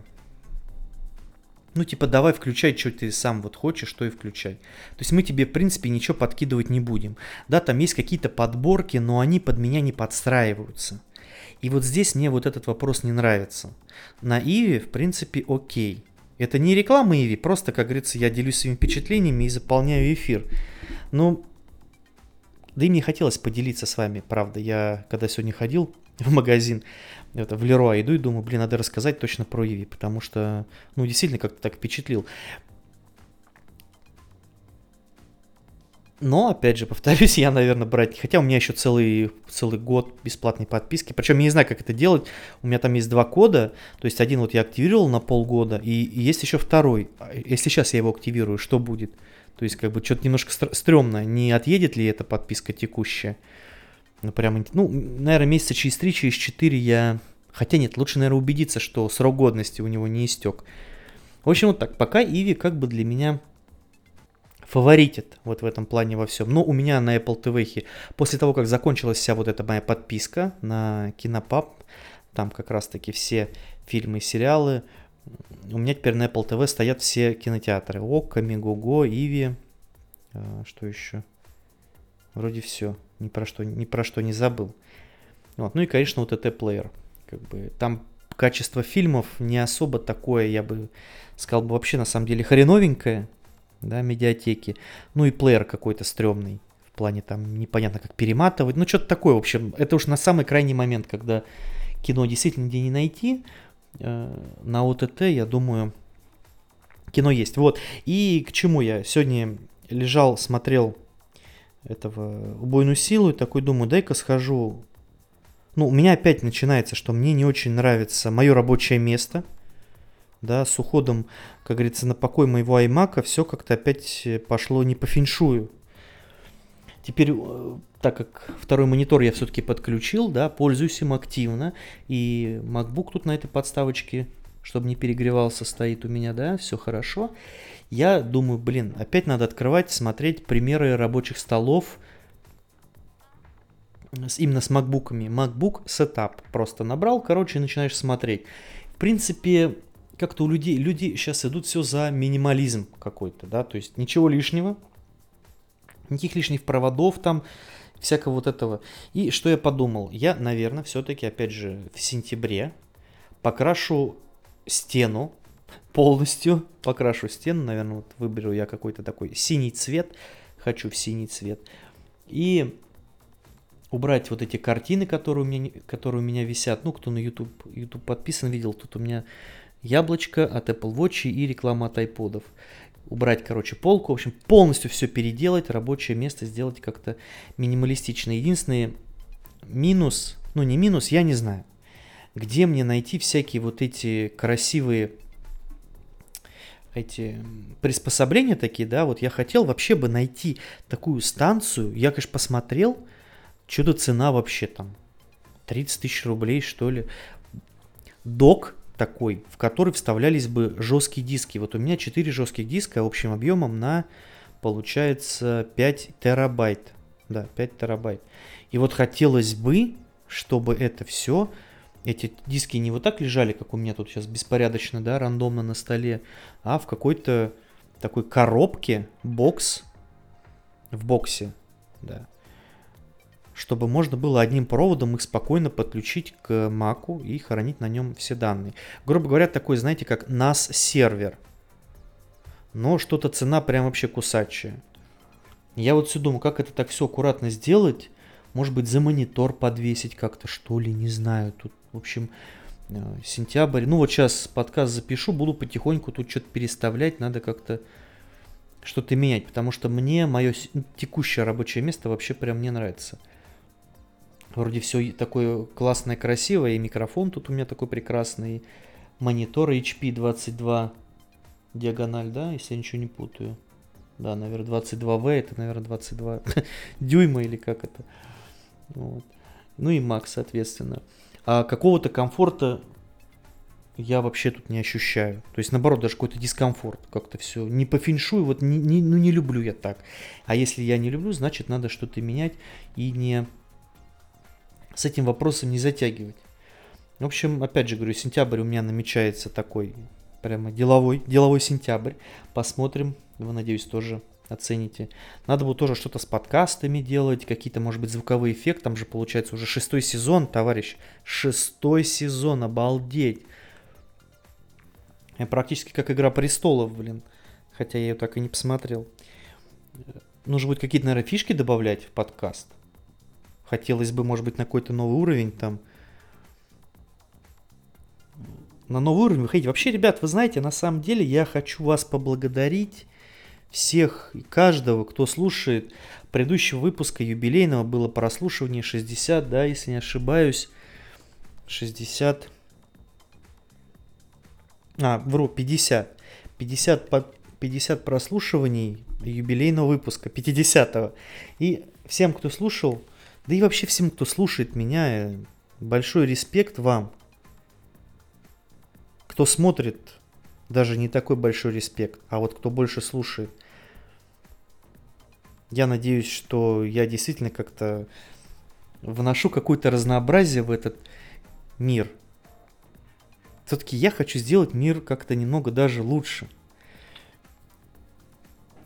ну, типа, давай включай, что ты сам вот хочешь, что и включай. То есть мы тебе, в принципе, ничего подкидывать не будем. Да, там есть какие-то подборки, но они под меня не подстраиваются. И вот здесь мне вот этот вопрос не нравится. На Иви, в принципе, окей. Это не реклама Иви, просто, как говорится, я делюсь своими впечатлениями и заполняю эфир. Ну, да и мне хотелось поделиться с вами, правда. Я, когда сегодня ходил в магазин, это, в Леруа иду и думаю, блин, надо рассказать точно про Иви, потому что, ну, действительно как-то так впечатлил. Но, опять же, повторюсь, я, наверное, брать... Хотя у меня еще целый, целый год бесплатной подписки. Причем я не знаю, как это делать. У меня там есть два кода. То есть один вот я активировал на полгода, и, есть еще второй. А если сейчас я его активирую, что будет? То есть, как бы, что-то немножко стрёмно. Не отъедет ли эта подписка текущая? Ну, прям, ну, наверное, месяца через три, через четыре я... Хотя нет, лучше, наверное, убедиться, что срок годности у него не истек. В общем, вот так. Пока Иви как бы для меня фаворитит вот в этом плане во всем. Но у меня на Apple TV, после того, как закончилась вся вот эта моя подписка на Кинопаб, там как раз-таки все фильмы и сериалы, у меня теперь на Apple TV стоят все кинотеатры. Окко, Мегого, Иви, а, что еще? Вроде все, ни про что, ни про что не забыл. Вот. Ну и, конечно, вот этот плеер. Как бы, там качество фильмов не особо такое, я бы сказал бы вообще на самом деле хреновенькое да, медиатеки. Ну и плеер какой-то стрёмный. В плане там непонятно как перематывать. Ну что-то такое, в общем. Это уж на самый крайний момент, когда кино действительно где не найти. Э, на ОТТ, я думаю, кино есть. Вот. И к чему я? Сегодня лежал, смотрел этого убойную силу и такой думаю, дай-ка схожу. Ну, у меня опять начинается, что мне не очень нравится мое рабочее место – да, с уходом, как говорится, на покой моего iMac, все как-то опять пошло не по феншую. Теперь, э, так как второй монитор я все-таки подключил, да, пользуюсь им активно, и MacBook тут на этой подставочке, чтобы не перегревался, стоит у меня, да, все хорошо. Я думаю, блин, опять надо открывать, смотреть примеры рабочих столов, именно с макбуками. MacBook Setup. Просто набрал, короче, и начинаешь смотреть. В принципе, как-то у людей, люди сейчас идут все за минимализм какой-то, да, то есть ничего лишнего, никаких лишних проводов там, всякого вот этого. И что я подумал? Я, наверное, все-таки, опять же, в сентябре покрашу стену полностью, покрашу стену, наверное, вот выберу я какой-то такой синий цвет, хочу в синий цвет, и убрать вот эти картины, которые у меня, которые у меня висят, ну, кто на YouTube, YouTube подписан, видел, тут у меня яблочко от Apple Watch и реклама от iPod. Убрать, короче, полку, в общем, полностью все переделать, рабочее место сделать как-то минималистично. Единственный минус, ну не минус, я не знаю, где мне найти всякие вот эти красивые эти приспособления такие, да, вот я хотел вообще бы найти такую станцию, я, конечно, посмотрел, что-то цена вообще там 30 тысяч рублей, что ли. Док такой, в который вставлялись бы жесткие диски. Вот у меня 4 жестких диска общим объемом на, получается, 5 терабайт. Да, 5 терабайт. И вот хотелось бы, чтобы это все, эти диски не вот так лежали, как у меня тут сейчас беспорядочно, да, рандомно на столе, а в какой-то такой коробке, бокс, в боксе, да, чтобы можно было одним проводом их спокойно подключить к Маку и хранить на нем все данные. Грубо говоря, такой, знаете, как NAS сервер. Но что-то цена прям вообще кусачая. Я вот все думаю, как это так все аккуратно сделать. Может быть, за монитор подвесить как-то, что ли, не знаю. Тут, в общем, э, сентябрь. Ну вот сейчас подкаст запишу, буду потихоньку тут что-то переставлять. Надо как-то что-то менять, потому что мне мое текущее рабочее место вообще прям не нравится. Вроде все такое классное, красивое, и микрофон тут у меня такой прекрасный, монитор HP 22 диагональ, да, если я ничего не путаю. Да, наверное, 22V, это, наверное, 22 дюйма или как это. Вот. Ну и Max, соответственно. А какого-то комфорта я вообще тут не ощущаю. То есть, наоборот, даже какой-то дискомфорт. Как-то все не по феншую, вот не, не, ну не люблю я так. А если я не люблю, значит надо что-то менять и не с этим вопросом не затягивать. В общем, опять же говорю, сентябрь у меня намечается такой прямо деловой, деловой сентябрь. Посмотрим, вы, надеюсь, тоже оцените. Надо было тоже что-то с подкастами делать, какие-то, может быть, звуковые эффекты. Там же получается уже шестой сезон, товарищ. Шестой сезон, обалдеть. Практически как Игра престолов, блин. Хотя я ее так и не посмотрел. Нужно будет какие-то, наверное, фишки добавлять в подкаст. Хотелось бы, может быть, на какой-то новый уровень там. На новый уровень выходить. Вообще, ребят, вы знаете, на самом деле я хочу вас поблагодарить всех и каждого, кто слушает предыдущего выпуска юбилейного, было прослушивание 60, да, если не ошибаюсь, 60, а, вру, 50, 50, под, 50 прослушиваний юбилейного выпуска, 50-го. И всем, кто слушал, да и вообще всем, кто слушает меня, большой респект вам. Кто смотрит, даже не такой большой респект, а вот кто больше слушает. Я надеюсь, что я действительно как-то вношу какое-то разнообразие в этот мир. Все-таки я хочу сделать мир как-то немного даже лучше.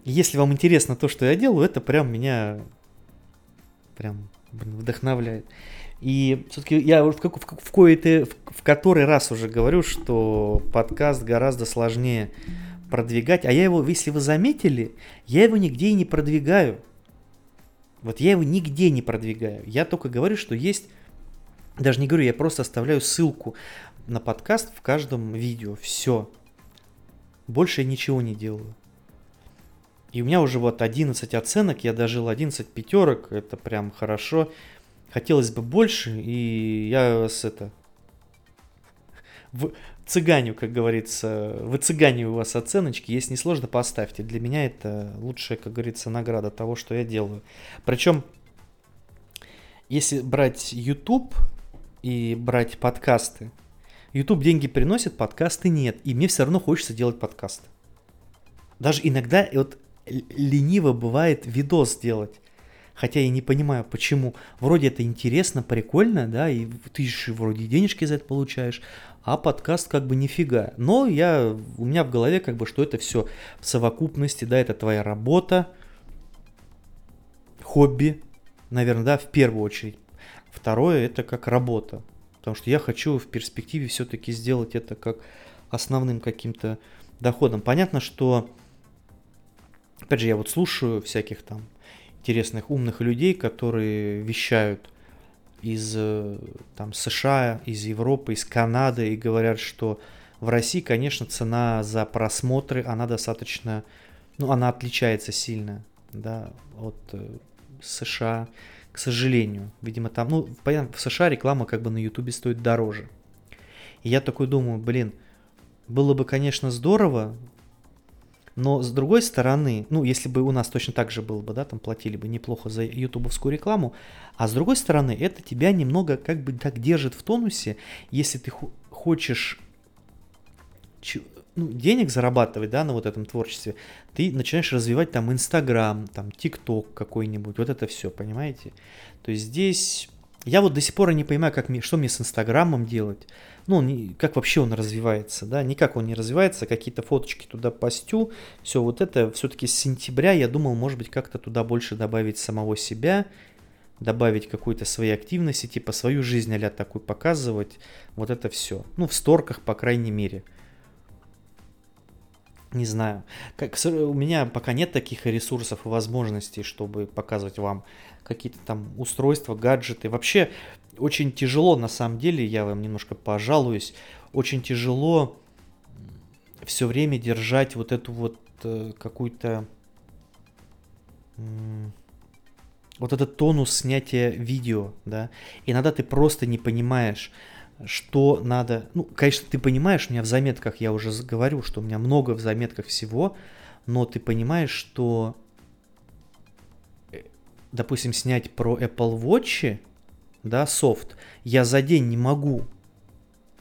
Если вам интересно то, что я делаю, это прям меня прям блин, вдохновляет. И все-таки я в, в, в, в, в который раз уже говорю, что подкаст гораздо сложнее продвигать. А я его, если вы заметили, я его нигде и не продвигаю. Вот я его нигде не продвигаю. Я только говорю, что есть... Даже не говорю, я просто оставляю ссылку на подкаст в каждом видео. Все. Больше я ничего не делаю. И у меня уже вот 11 оценок, я дожил 11 пятерок, это прям хорошо. Хотелось бы больше, и я с это... В цыганю, как говорится, в цыгане у вас оценочки, если не сложно, поставьте. Для меня это лучшая, как говорится, награда того, что я делаю. Причем, если брать YouTube и брать подкасты, YouTube деньги приносит, подкасты нет. И мне все равно хочется делать подкасты. Даже иногда вот лениво бывает видос сделать. Хотя я не понимаю, почему. Вроде это интересно, прикольно, да, и ты же вроде денежки за это получаешь, а подкаст как бы нифига. Но я, у меня в голове как бы, что это все в совокупности, да, это твоя работа, хобби, наверное, да, в первую очередь. Второе, это как работа. Потому что я хочу в перспективе все-таки сделать это как основным каким-то доходом. Понятно, что, опять же, я вот слушаю всяких там интересных, умных людей, которые вещают из э, там, США, из Европы, из Канады и говорят, что в России, конечно, цена за просмотры, она достаточно, ну, она отличается сильно, да, от э, США, к сожалению. Видимо, там, ну, понятно, в США реклама как бы на Ютубе стоит дороже. И я такой думаю, блин, было бы, конечно, здорово, но с другой стороны, ну, если бы у нас точно так же было бы, да, там платили бы неплохо за ютубовскую рекламу, а с другой стороны, это тебя немного как бы так держит в тонусе, если ты хочешь ну, денег зарабатывать, да, на вот этом творчестве, ты начинаешь развивать там Инстаграм, там ТикТок какой-нибудь, вот это все, понимаете? То есть здесь я вот до сих пор не понимаю, как мне, что мне с Инстаграмом делать. Ну, не, как вообще он развивается, да, никак он не развивается, какие-то фоточки туда постю, все вот это, все-таки с сентября я думал, может быть, как-то туда больше добавить самого себя, добавить какой-то своей активности, типа свою жизнь а такую показывать, вот это все, ну, в сторках, по крайней мере. Не знаю. Как, у меня пока нет таких ресурсов и возможностей, чтобы показывать вам какие-то там устройства, гаджеты. Вообще, очень тяжело, на самом деле, я вам немножко пожалуюсь, очень тяжело все время держать вот эту вот э, какую-то вот этот тонус снятия видео, да. Иногда ты просто не понимаешь, что надо. Ну, конечно, ты понимаешь, у меня в заметках я уже говорю, что у меня много в заметках всего, но ты понимаешь, что, э, допустим, снять про Apple Watch да, софт, я за день не могу,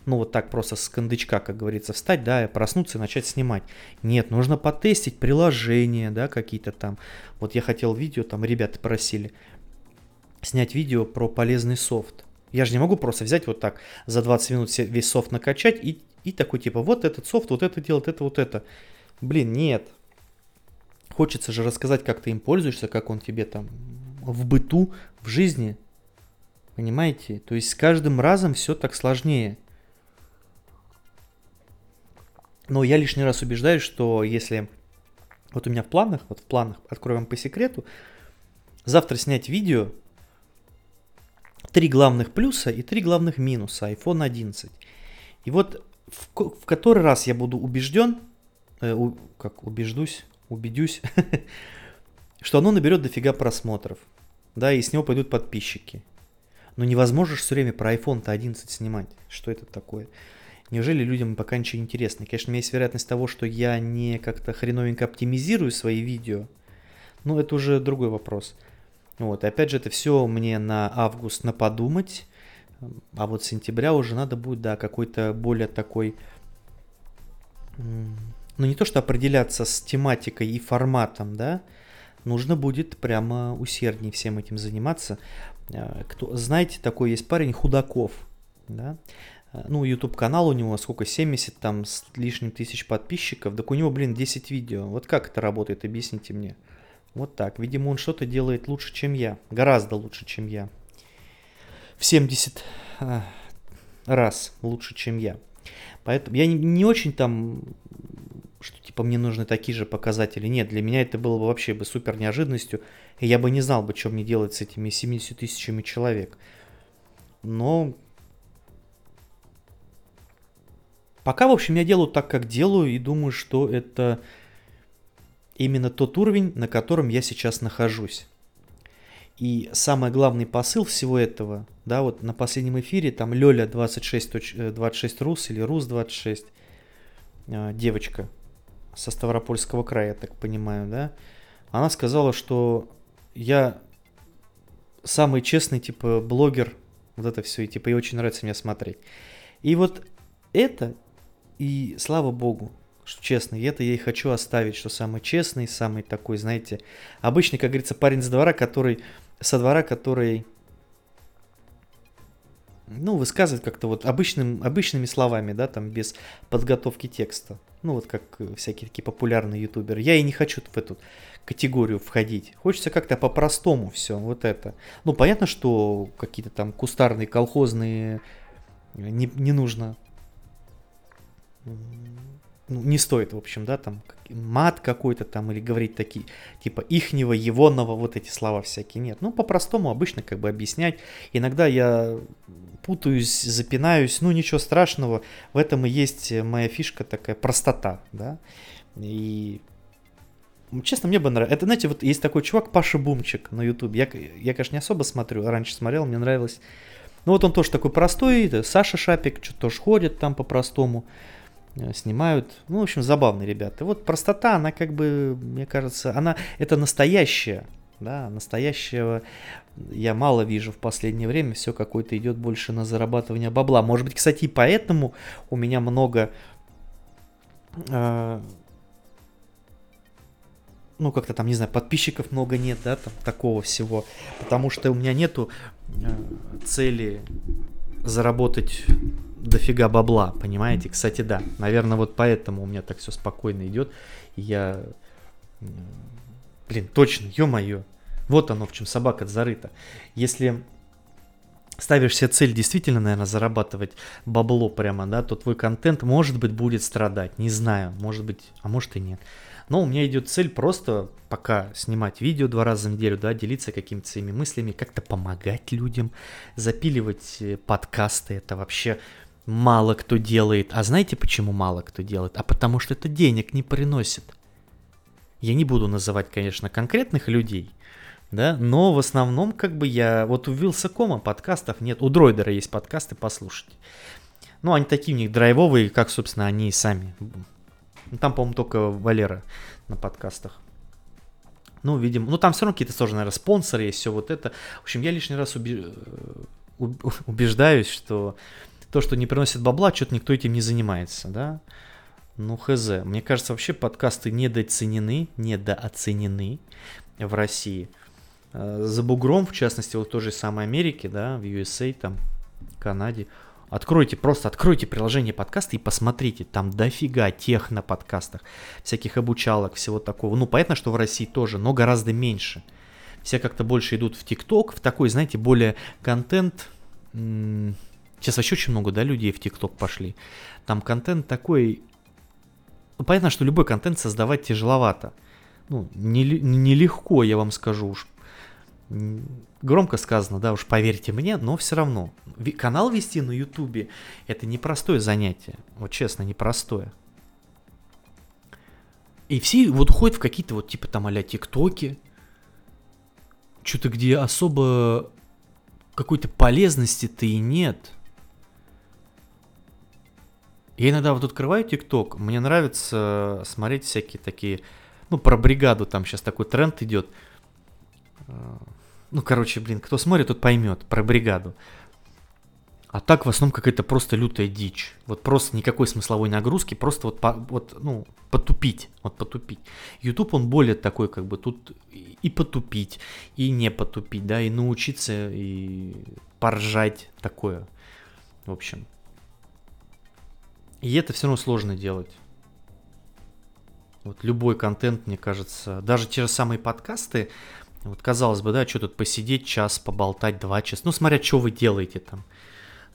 ну вот так просто с кондычка, как говорится, встать, да, проснуться и начать снимать. Нет, нужно потестить приложения, да, какие-то там. Вот я хотел видео, там ребята просили снять видео про полезный софт. Я же не могу просто взять вот так за 20 минут весь софт накачать и, и такой типа вот этот софт, вот это делать, это вот это. Блин, нет. Хочется же рассказать, как ты им пользуешься, как он тебе там в быту, в жизни Понимаете? То есть с каждым разом все так сложнее. Но я лишний раз убеждаюсь, что если вот у меня в планах, вот в планах, открою вам по секрету, завтра снять видео, три главных плюса и три главных минуса iPhone 11. И вот в, в который раз я буду убежден, э, у, как убеждусь, убедюсь, что оно наберет дофига просмотров, да, и с него пойдут подписчики. Но невозможно же все время про iPhone-то 11 снимать. Что это такое? Неужели людям пока ничего интересно? Конечно, у меня есть вероятность того, что я не как-то хреновенько оптимизирую свои видео. Но это уже другой вопрос. Вот, и опять же, это все мне на август на подумать. А вот с сентября уже надо будет, да, какой-то более такой... Ну, не то, что определяться с тематикой и форматом, да, нужно будет прямо усерднее всем этим заниматься. А, кто, знаете, такой есть парень Худаков, да, а, ну, YouTube канал у него сколько, 70 там с лишним тысяч подписчиков, так у него, блин, 10 видео. Вот как это работает, объясните мне. Вот так. Видимо, он что-то делает лучше, чем я. Гораздо лучше, чем я. В 70 а, раз лучше, чем я. Поэтому я не, не очень там, что типа мне нужны такие же показатели. Нет, для меня это было бы вообще бы супер неожиданностью. И я бы не знал бы, что мне делать с этими 70 тысячами человек. Но пока, в общем, я делаю так, как делаю, и думаю, что это именно тот уровень, на котором я сейчас нахожусь. И самый главный посыл всего этого, да, вот на последнем эфире, там Лёля 26, 26 Рус или Рус 26, а, девочка со Ставропольского края, так понимаю, да, она сказала, что я самый честный, типа, блогер, вот это все, и типа, и очень нравится меня смотреть. И вот это, и слава богу, что честно, и это я и хочу оставить, что самый честный, самый такой, знаете, обычный, как говорится, парень с двора, который, со двора, который, ну, высказывает как-то вот обычным, обычными словами, да, там, без подготовки текста. Ну, вот как всякие такие популярные ютуберы. Я и не хочу в эту категорию входить. Хочется как-то по-простому все, вот это. Ну, понятно, что какие-то там кустарные, колхозные не, не нужно ну, не стоит, в общем, да, там мат какой-то там или говорить такие, типа ихнего, егонного, вот эти слова всякие, нет. Ну, по-простому обычно как бы объяснять. Иногда я путаюсь, запинаюсь, ну, ничего страшного, в этом и есть моя фишка такая, простота, да, и Честно, мне бы нравилось. Это, знаете, вот есть такой чувак, Паша Бумчик на YouTube. Я, я, конечно, не особо смотрю, раньше смотрел, мне нравилось. Ну вот он тоже такой простой, Саша Шапик, что тоже ходит там по-простому. Э, снимают. Ну, в общем, забавные ребята. Вот простота, она как бы, мне кажется, она, это настоящая, да, настоящего я мало вижу в последнее время, все какое-то идет больше на зарабатывание бабла. Может быть, кстати, поэтому у меня много, э, ну, как-то там, не знаю, подписчиков много нет, да, там такого всего, потому что у меня нету э, цели заработать дофига бабла, понимаете? Кстати, да, наверное, вот поэтому у меня так все спокойно идет. Я, блин, точно, ё-моё, вот оно в чем собака зарыта. Если ставишь себе цель действительно, наверное, зарабатывать бабло прямо, да, то твой контент, может быть, будет страдать, не знаю, может быть, а может и нет. Но у меня идет цель просто пока снимать видео два раза в неделю, да, делиться какими-то своими мыслями, как-то помогать людям, запиливать э, подкасты, это вообще мало кто делает. А знаете, почему мало кто делает? А потому что это денег не приносит. Я не буду называть, конечно, конкретных людей, да, но в основном, как бы я, вот у Вилсакома подкастов нет, у Дройдера есть подкасты, послушайте. Ну, они такие у них драйвовые, как, собственно, они и сами. Там, по-моему, только Валера на подкастах. Ну, видимо, ну там все равно какие-то сложные, наверное, спонсоры есть, все вот это. В общем, я лишний раз уби... Э, убеждаюсь, что то, что не приносит бабла, что-то никто этим не занимается, да. Ну, хз. Мне кажется, вообще подкасты недооценены, недооценены в России. Э, за бугром, в частности, вот в той же самой Америке, да, в USA, там, Канаде. Откройте, просто откройте приложение подкаста и посмотрите, там дофига тех на подкастах, всяких обучалок, всего такого. Ну, понятно, что в России тоже, но гораздо меньше. Все как-то больше идут в ТикТок, в такой, знаете, более контент, Сейчас вообще очень много, да, людей в ТикТок пошли. Там контент такой... Ну, понятно, что любой контент создавать тяжеловато. Ну, нелегко, не я вам скажу уж. Громко сказано, да, уж поверьте мне, но все равно. Канал вести на Ютубе это непростое занятие. Вот честно, непростое. И все вот уходят в какие-то вот типа там а-ля тиктоки, что-то где особо какой-то полезности-то и нет. Я иногда вот открываю ТикТок, мне нравится смотреть всякие такие, ну, про бригаду, там сейчас такой тренд идет. Ну, короче, блин, кто смотрит, тот поймет про бригаду. А так в основном какая-то просто лютая дичь. Вот просто никакой смысловой нагрузки, просто вот, по, вот ну, потупить, вот потупить. YouTube, он более такой, как бы тут и потупить, и не потупить, да, и научиться, и поржать, такое. В общем. И это все равно сложно делать. Вот любой контент, мне кажется, даже те же самые подкасты, вот казалось бы, да, что тут посидеть час, поболтать два часа, ну смотря, что вы делаете там.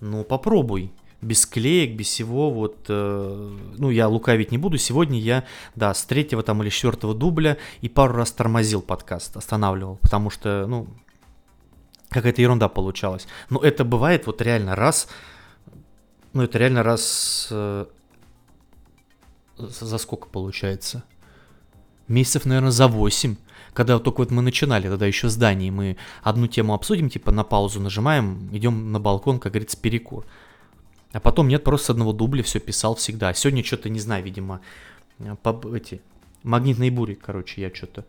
Ну попробуй, без клеек, без всего, вот, э, ну, я лукавить не буду, сегодня я, да, с третьего там или четвертого дубля и пару раз тормозил подкаст, останавливал, потому что, ну, какая-то ерунда получалась. Но это бывает вот реально раз, ну, это реально раз, э, за сколько получается? Месяцев, наверное, за 8 когда только вот мы начинали, тогда еще в здании, мы одну тему обсудим, типа на паузу нажимаем, идем на балкон, как говорится, перекур. А потом нет, просто с одного дубля все писал всегда. А сегодня что-то, не знаю, видимо, э, по, эти, магнитные бури, короче, я что-то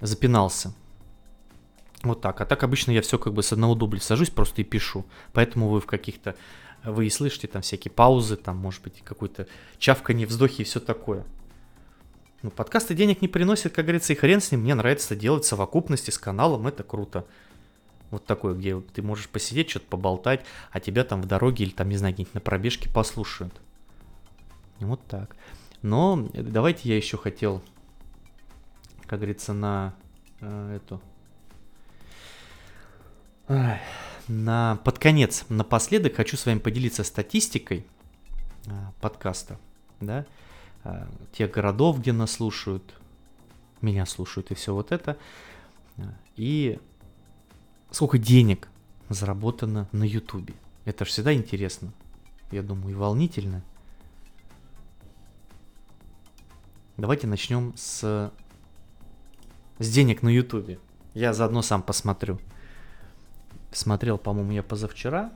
запинался. Вот так. А так обычно я все как бы с одного дубля сажусь просто и пишу. Поэтому вы в каких-то... Вы и слышите там всякие паузы, там, может быть, какой-то чавканье, вздохи и все такое. Ну, подкасты денег не приносят, как говорится, и хрен с ним. Мне нравится делать совокупности с каналом, это круто. Вот такой, где ты можешь посидеть, что-то поболтать, а тебя там в дороге или там, не знаю, где-нибудь на пробежке послушают. Вот так. Но давайте я еще хотел, как говорится, на э, эту... На под конец, напоследок хочу с вами поделиться статистикой э, подкаста, да, тех городов, где нас слушают, меня слушают и все вот это. И сколько денег заработано на Ютубе. Это же всегда интересно. Я думаю, и волнительно. Давайте начнем с, с денег на Ютубе. Я заодно сам посмотрю. Смотрел, по-моему, я позавчера.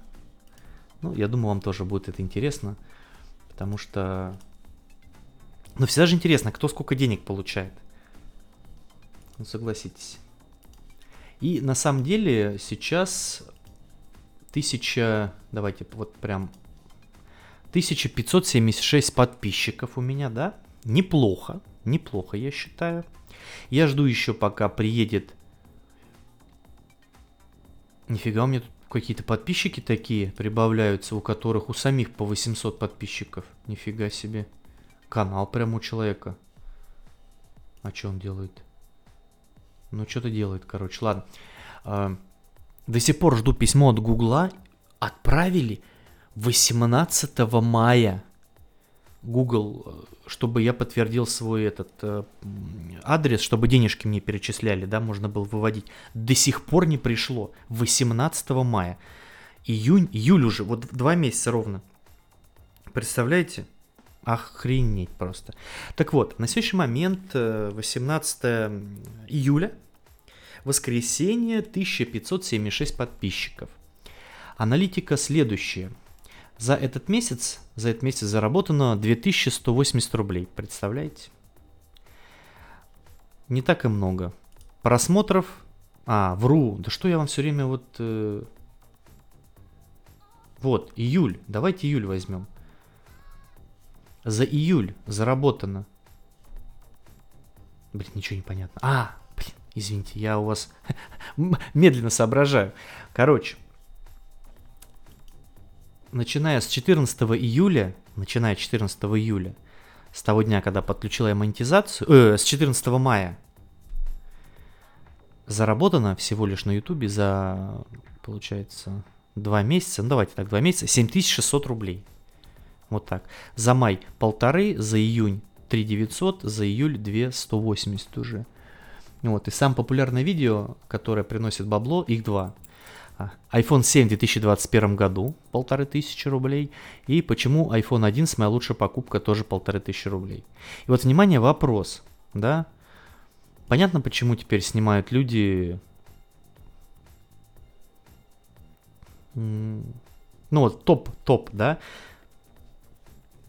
Ну, я думаю, вам тоже будет это интересно. Потому что... Ну, всегда же интересно, кто сколько денег получает. Ну, согласитесь. И на самом деле сейчас тысяча, давайте вот прям 1576 подписчиков у меня, да? Неплохо, неплохо, я считаю. Я жду еще, пока приедет... Нифига, у меня тут какие-то подписчики такие прибавляются, у которых у самих по 800 подписчиков. Нифига себе. Канал прям у человека. А что он делает? Ну, что-то делает, короче. Ладно. А, до сих пор жду письмо от Гугла. Отправили 18 мая. Google, э, чтобы я подтвердил свой этот э, адрес, чтобы денежки мне перечисляли, да, можно было выводить. До сих пор не пришло. 18 мая. Июнь, июль уже, вот два месяца ровно. Представляете? Охренеть просто. Так вот, на следующий момент, 18 э, июля, воскресенье, 1576 подписчиков. Аналитика следующая. За этот месяц, за этот месяц заработано 2180 рублей. Представляете? Не так и много. Просмотров... А, вру. Да что я вам все время вот... Э... Вот, июль. Давайте июль возьмем. За июль заработано. Блин, ничего не понятно. А, блин, извините, я у вас медленно соображаю. Короче, начиная с 14 июля, начиная с 14 июля, с того дня, когда подключила я монетизацию, э, с 14 мая, заработано всего лишь на ютубе за, получается, два месяца, ну давайте так, два месяца, 7600 рублей. Вот так. За май полторы, за июнь 3 900, за июль 2 180 уже. Вот, и самое популярное видео, которое приносит бабло, их два. А, iPhone 7 в 2021 году, полторы тысячи рублей. И почему iPhone 11 моя лучшая покупка, тоже полторы тысячи рублей. И вот, внимание, вопрос. да? Понятно, почему теперь снимают люди... Ну вот, топ-топ, да?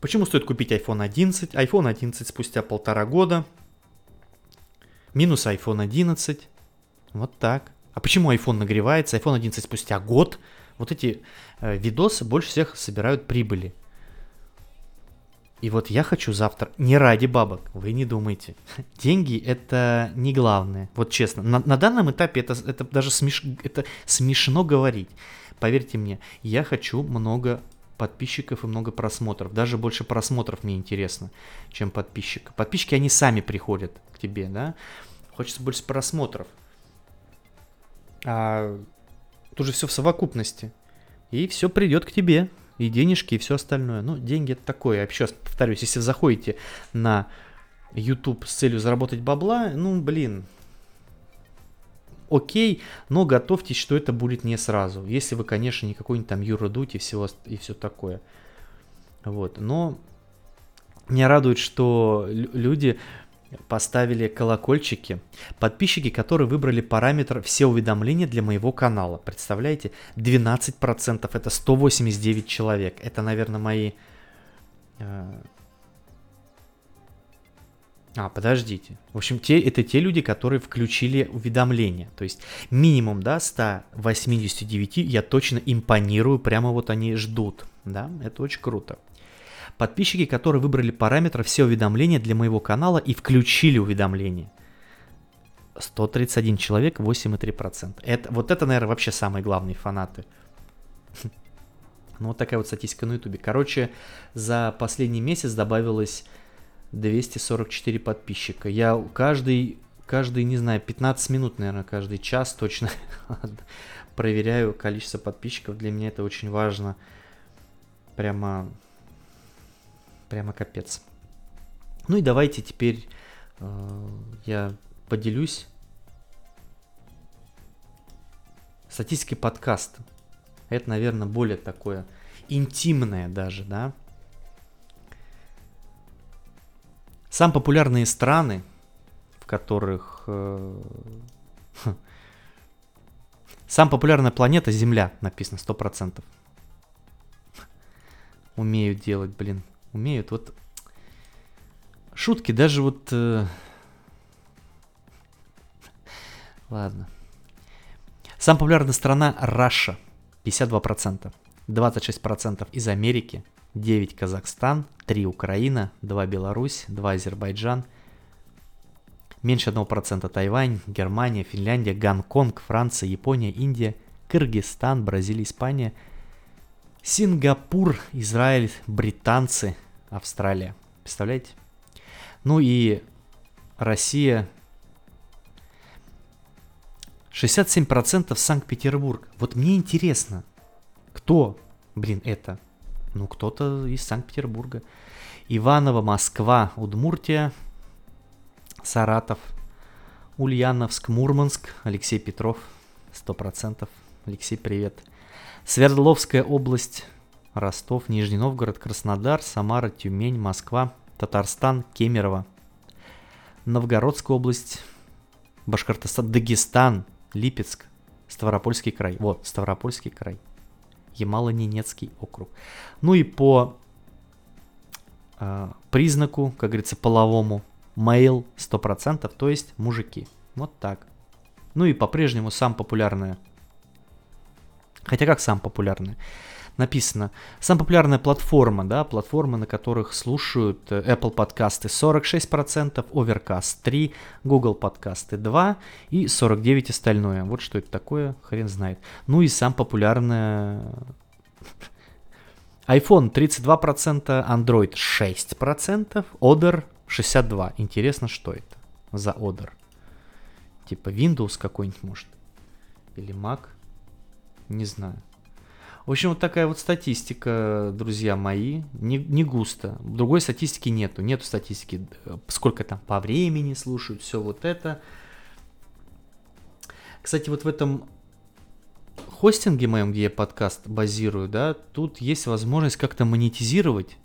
Почему стоит купить iPhone 11? iPhone 11 спустя полтора года. Минус iPhone 11. Вот так. А почему iPhone нагревается? iPhone 11 спустя год. Вот эти э, видосы больше всех собирают прибыли. И вот я хочу завтра, не ради бабок, вы не думайте. Деньги это не главное. Вот честно, на, на данном этапе это, это даже смеш, это смешно говорить. Поверьте мне, я хочу много подписчиков и много просмотров. Даже больше просмотров мне интересно, чем подписчиков. Подписчики, они сами приходят к тебе, да. Хочется больше просмотров. А тут же все в совокупности. И все придет к тебе и денежки, и все остальное. Ну, деньги это такое. Я еще повторюсь, если заходите на YouTube с целью заработать бабла, ну, блин, окей, но готовьтесь, что это будет не сразу. Если вы, конечно, не какой-нибудь там Юра Дудь и, всего, и все такое. Вот, но меня радует, что люди поставили колокольчики. Подписчики, которые выбрали параметр «Все уведомления для моего канала». Представляете? 12% это 189 человек. Это, наверное, мои... А, подождите. В общем, те, это те люди, которые включили уведомления. То есть минимум, да, 189 я точно импонирую, прямо вот они ждут. Да, это очень круто. Подписчики, которые выбрали параметр «Все уведомления» для моего канала и включили уведомления. 131 человек, 8,3%. Это, вот это, наверное, вообще самые главные фанаты. Ну, вот такая вот статистика на ютубе. Короче, за последний месяц добавилось 244 подписчика. Я каждый, каждый, не знаю, 15 минут, наверное, каждый час точно проверяю количество подписчиков. Для меня это очень важно. Прямо прямо капец. Ну и давайте теперь э, я поделюсь статистикой подкаста. Это, наверное, более такое интимное даже, да. Сам популярные страны, в которых... Э, сам популярная планета Земля написано 100%. Умеют делать, блин умеют. Вот шутки даже вот... Э... Ладно. Самая популярная страна Раша. 52%. 26% из Америки. 9 Казахстан, 3 Украина, 2 Беларусь, 2 Азербайджан, меньше 1% Тайвань, Германия, Финляндия, Гонконг, Франция, Япония, Индия, Кыргызстан, Бразилия, Испания, Сингапур, Израиль, британцы, Австралия. Представляете? Ну и Россия 67% Санкт-Петербург. Вот мне интересно, кто, блин, это? Ну, кто-то из Санкт-Петербурга. Иваново, Москва, Удмуртия, Саратов, Ульяновск, Мурманск, Алексей Петров, 100%. Алексей, привет. Свердловская область, Ростов, Нижний Новгород, Краснодар, Самара, Тюмень, Москва, Татарстан, Кемерово, Новгородская область, Башкортостан, Дагестан, Липецк, Ставропольский край. Вот, Ставропольский край. Ямало-Ненецкий округ. Ну и по э, признаку, как говорится, половому, мейл 100%, то есть мужики. Вот так. Ну и по-прежнему сам популярная. Хотя как сам популярный? Написано, самая популярная платформа, да, платформы, на которых слушают э, Apple подкасты 46%, Overcast 3, Google подкасты 2 и 49 остальное. Вот что это такое, хрен знает. Ну и сам популярная iPhone 32%, Android 6%, Oder 62%. Интересно, что это за Oder? Типа Windows какой-нибудь, может? Или Mac? Не знаю. В общем, вот такая вот статистика, друзья мои, не, не густо. Другой статистики нету. Нету статистики, сколько там по времени слушают, все вот это. Кстати, вот в этом хостинге моем, где я подкаст базирую, да, тут есть возможность как-то монетизировать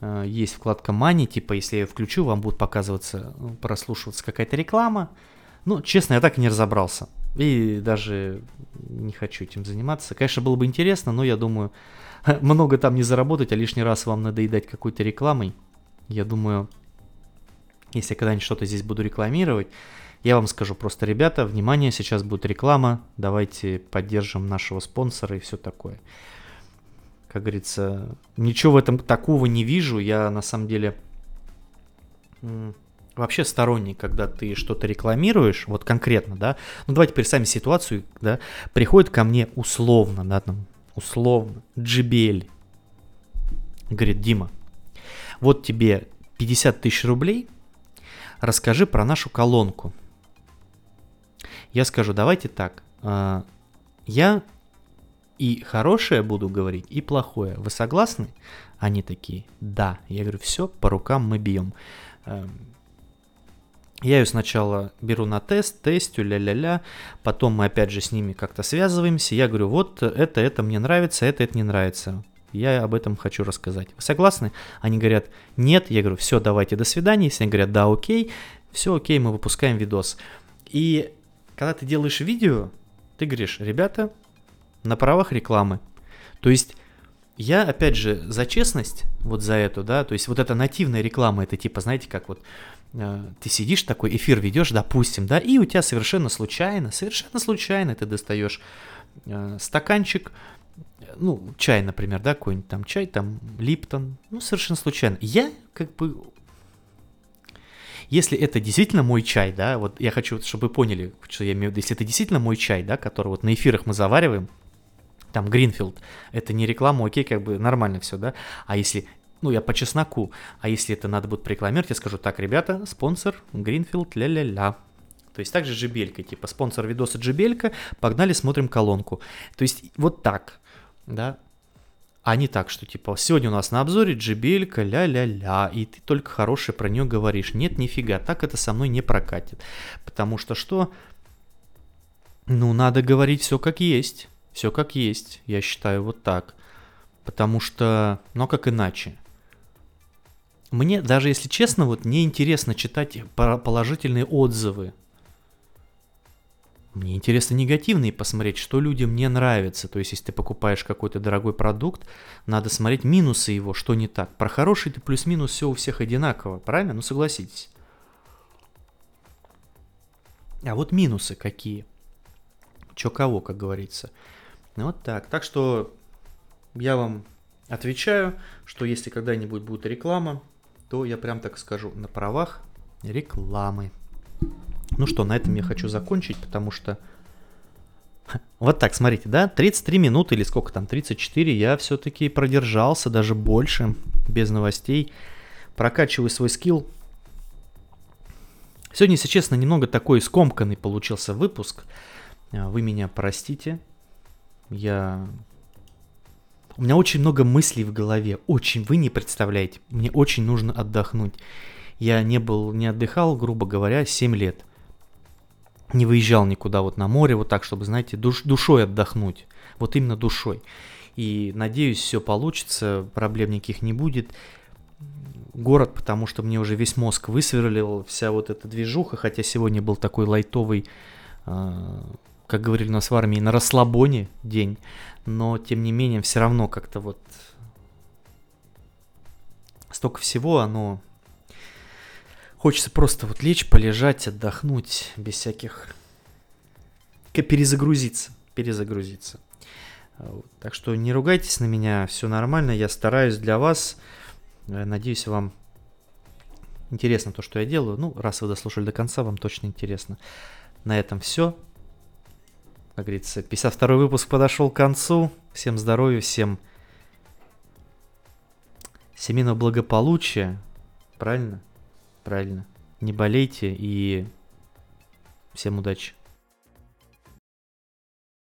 э, есть вкладка Money, типа, если я включу, вам будет показываться, ну, прослушиваться какая-то реклама. Ну, честно, я так и не разобрался. И даже не хочу этим заниматься. Конечно, было бы интересно, но я думаю, много там не заработать, а лишний раз вам надоедать какой-то рекламой. Я думаю, если когда-нибудь что-то здесь буду рекламировать, я вам скажу просто, ребята, внимание, сейчас будет реклама, давайте поддержим нашего спонсора и все такое. Как говорится, ничего в этом такого не вижу. Я на самом деле вообще сторонник, когда ты что-то рекламируешь, вот конкретно, да, ну давайте представим ситуацию, да, приходит ко мне условно, да, там, условно, JBL, говорит, Дима, вот тебе 50 тысяч рублей, расскажи про нашу колонку. Я скажу, давайте так, а, я и хорошее буду говорить, и плохое. Вы согласны? Они такие, да. Я говорю, все, по рукам мы бьем. Я ее сначала беру на тест, тестю, ля-ля-ля, потом мы опять же с ними как-то связываемся, я говорю, вот это, это мне нравится, это, это не нравится. Я об этом хочу рассказать. Вы согласны? Они говорят, нет. Я говорю, все, давайте, до свидания. Если они говорят, да, окей, все, окей, мы выпускаем видос. И когда ты делаешь видео, ты говоришь, ребята, на правах рекламы. То есть я, опять же, за честность, вот за эту, да, то есть вот эта нативная реклама, это типа, знаете, как вот ты сидишь такой эфир ведешь, допустим, да, и у тебя совершенно случайно, совершенно случайно ты достаешь э, стаканчик, ну, чай, например, да, какой-нибудь там чай, там, Липтон, ну, совершенно случайно. Я как бы если это действительно мой чай, да, вот я хочу, чтобы вы поняли, что я имею в виду, если это действительно мой чай, да, который вот на эфирах мы завариваем, там Гринфилд, это не реклама, окей, как бы нормально все, да, а если ну, я по чесноку. А если это надо будет прорекламировать, я скажу, так, ребята, спонсор Гринфилд, ля-ля-ля. То есть также Джибелька, типа спонсор видоса Джибелька, погнали, смотрим колонку. То есть вот так, да, а не так, что типа сегодня у нас на обзоре Джибелька, ля-ля-ля, и ты только хорошее про нее говоришь. Нет, нифига, так это со мной не прокатит. Потому что что? Ну, надо говорить все как есть. Все как есть, я считаю вот так. Потому что, ну а как иначе? Мне, даже если честно, вот не интересно читать положительные отзывы. Мне интересно негативные посмотреть, что людям не нравится. То есть, если ты покупаешь какой-то дорогой продукт, надо смотреть минусы его, что не так. Про хороший ты плюс-минус все у всех одинаково, правильно? Ну согласитесь. А вот минусы какие? Чё кого, как говорится. Вот так. Так что я вам отвечаю, что если когда-нибудь будет реклама, то я прям так скажу, на правах рекламы. Ну что, на этом я хочу закончить, потому что... Вот так, смотрите, да, 33 минуты или сколько там, 34, я все-таки продержался, даже больше, без новостей. Прокачиваю свой скилл. Сегодня, если честно, немного такой скомканный получился выпуск. Вы меня простите. Я у меня очень много мыслей в голове, очень, вы не представляете, мне очень нужно отдохнуть. Я не был, не отдыхал, грубо говоря, 7 лет. Не выезжал никуда вот на море, вот так, чтобы, знаете, душ, душой отдохнуть. Вот именно душой. И надеюсь, все получится, проблем никаких не будет. Город, потому что мне уже весь мозг высверлил, вся вот эта движуха, хотя сегодня был такой лайтовый, э, как говорили у нас в армии, на расслабоне день но тем не менее все равно как-то вот столько всего, оно хочется просто вот лечь, полежать, отдохнуть без всяких перезагрузиться, перезагрузиться. Вот. Так что не ругайтесь на меня, все нормально, я стараюсь для вас. Э, надеюсь, вам интересно то, что я делаю. Ну, раз вы дослушали до конца, вам точно интересно. На этом все. Как говорится, 52 выпуск подошел к концу. Всем здоровья, всем семейного благополучия. Правильно? Правильно. Не болейте и всем удачи.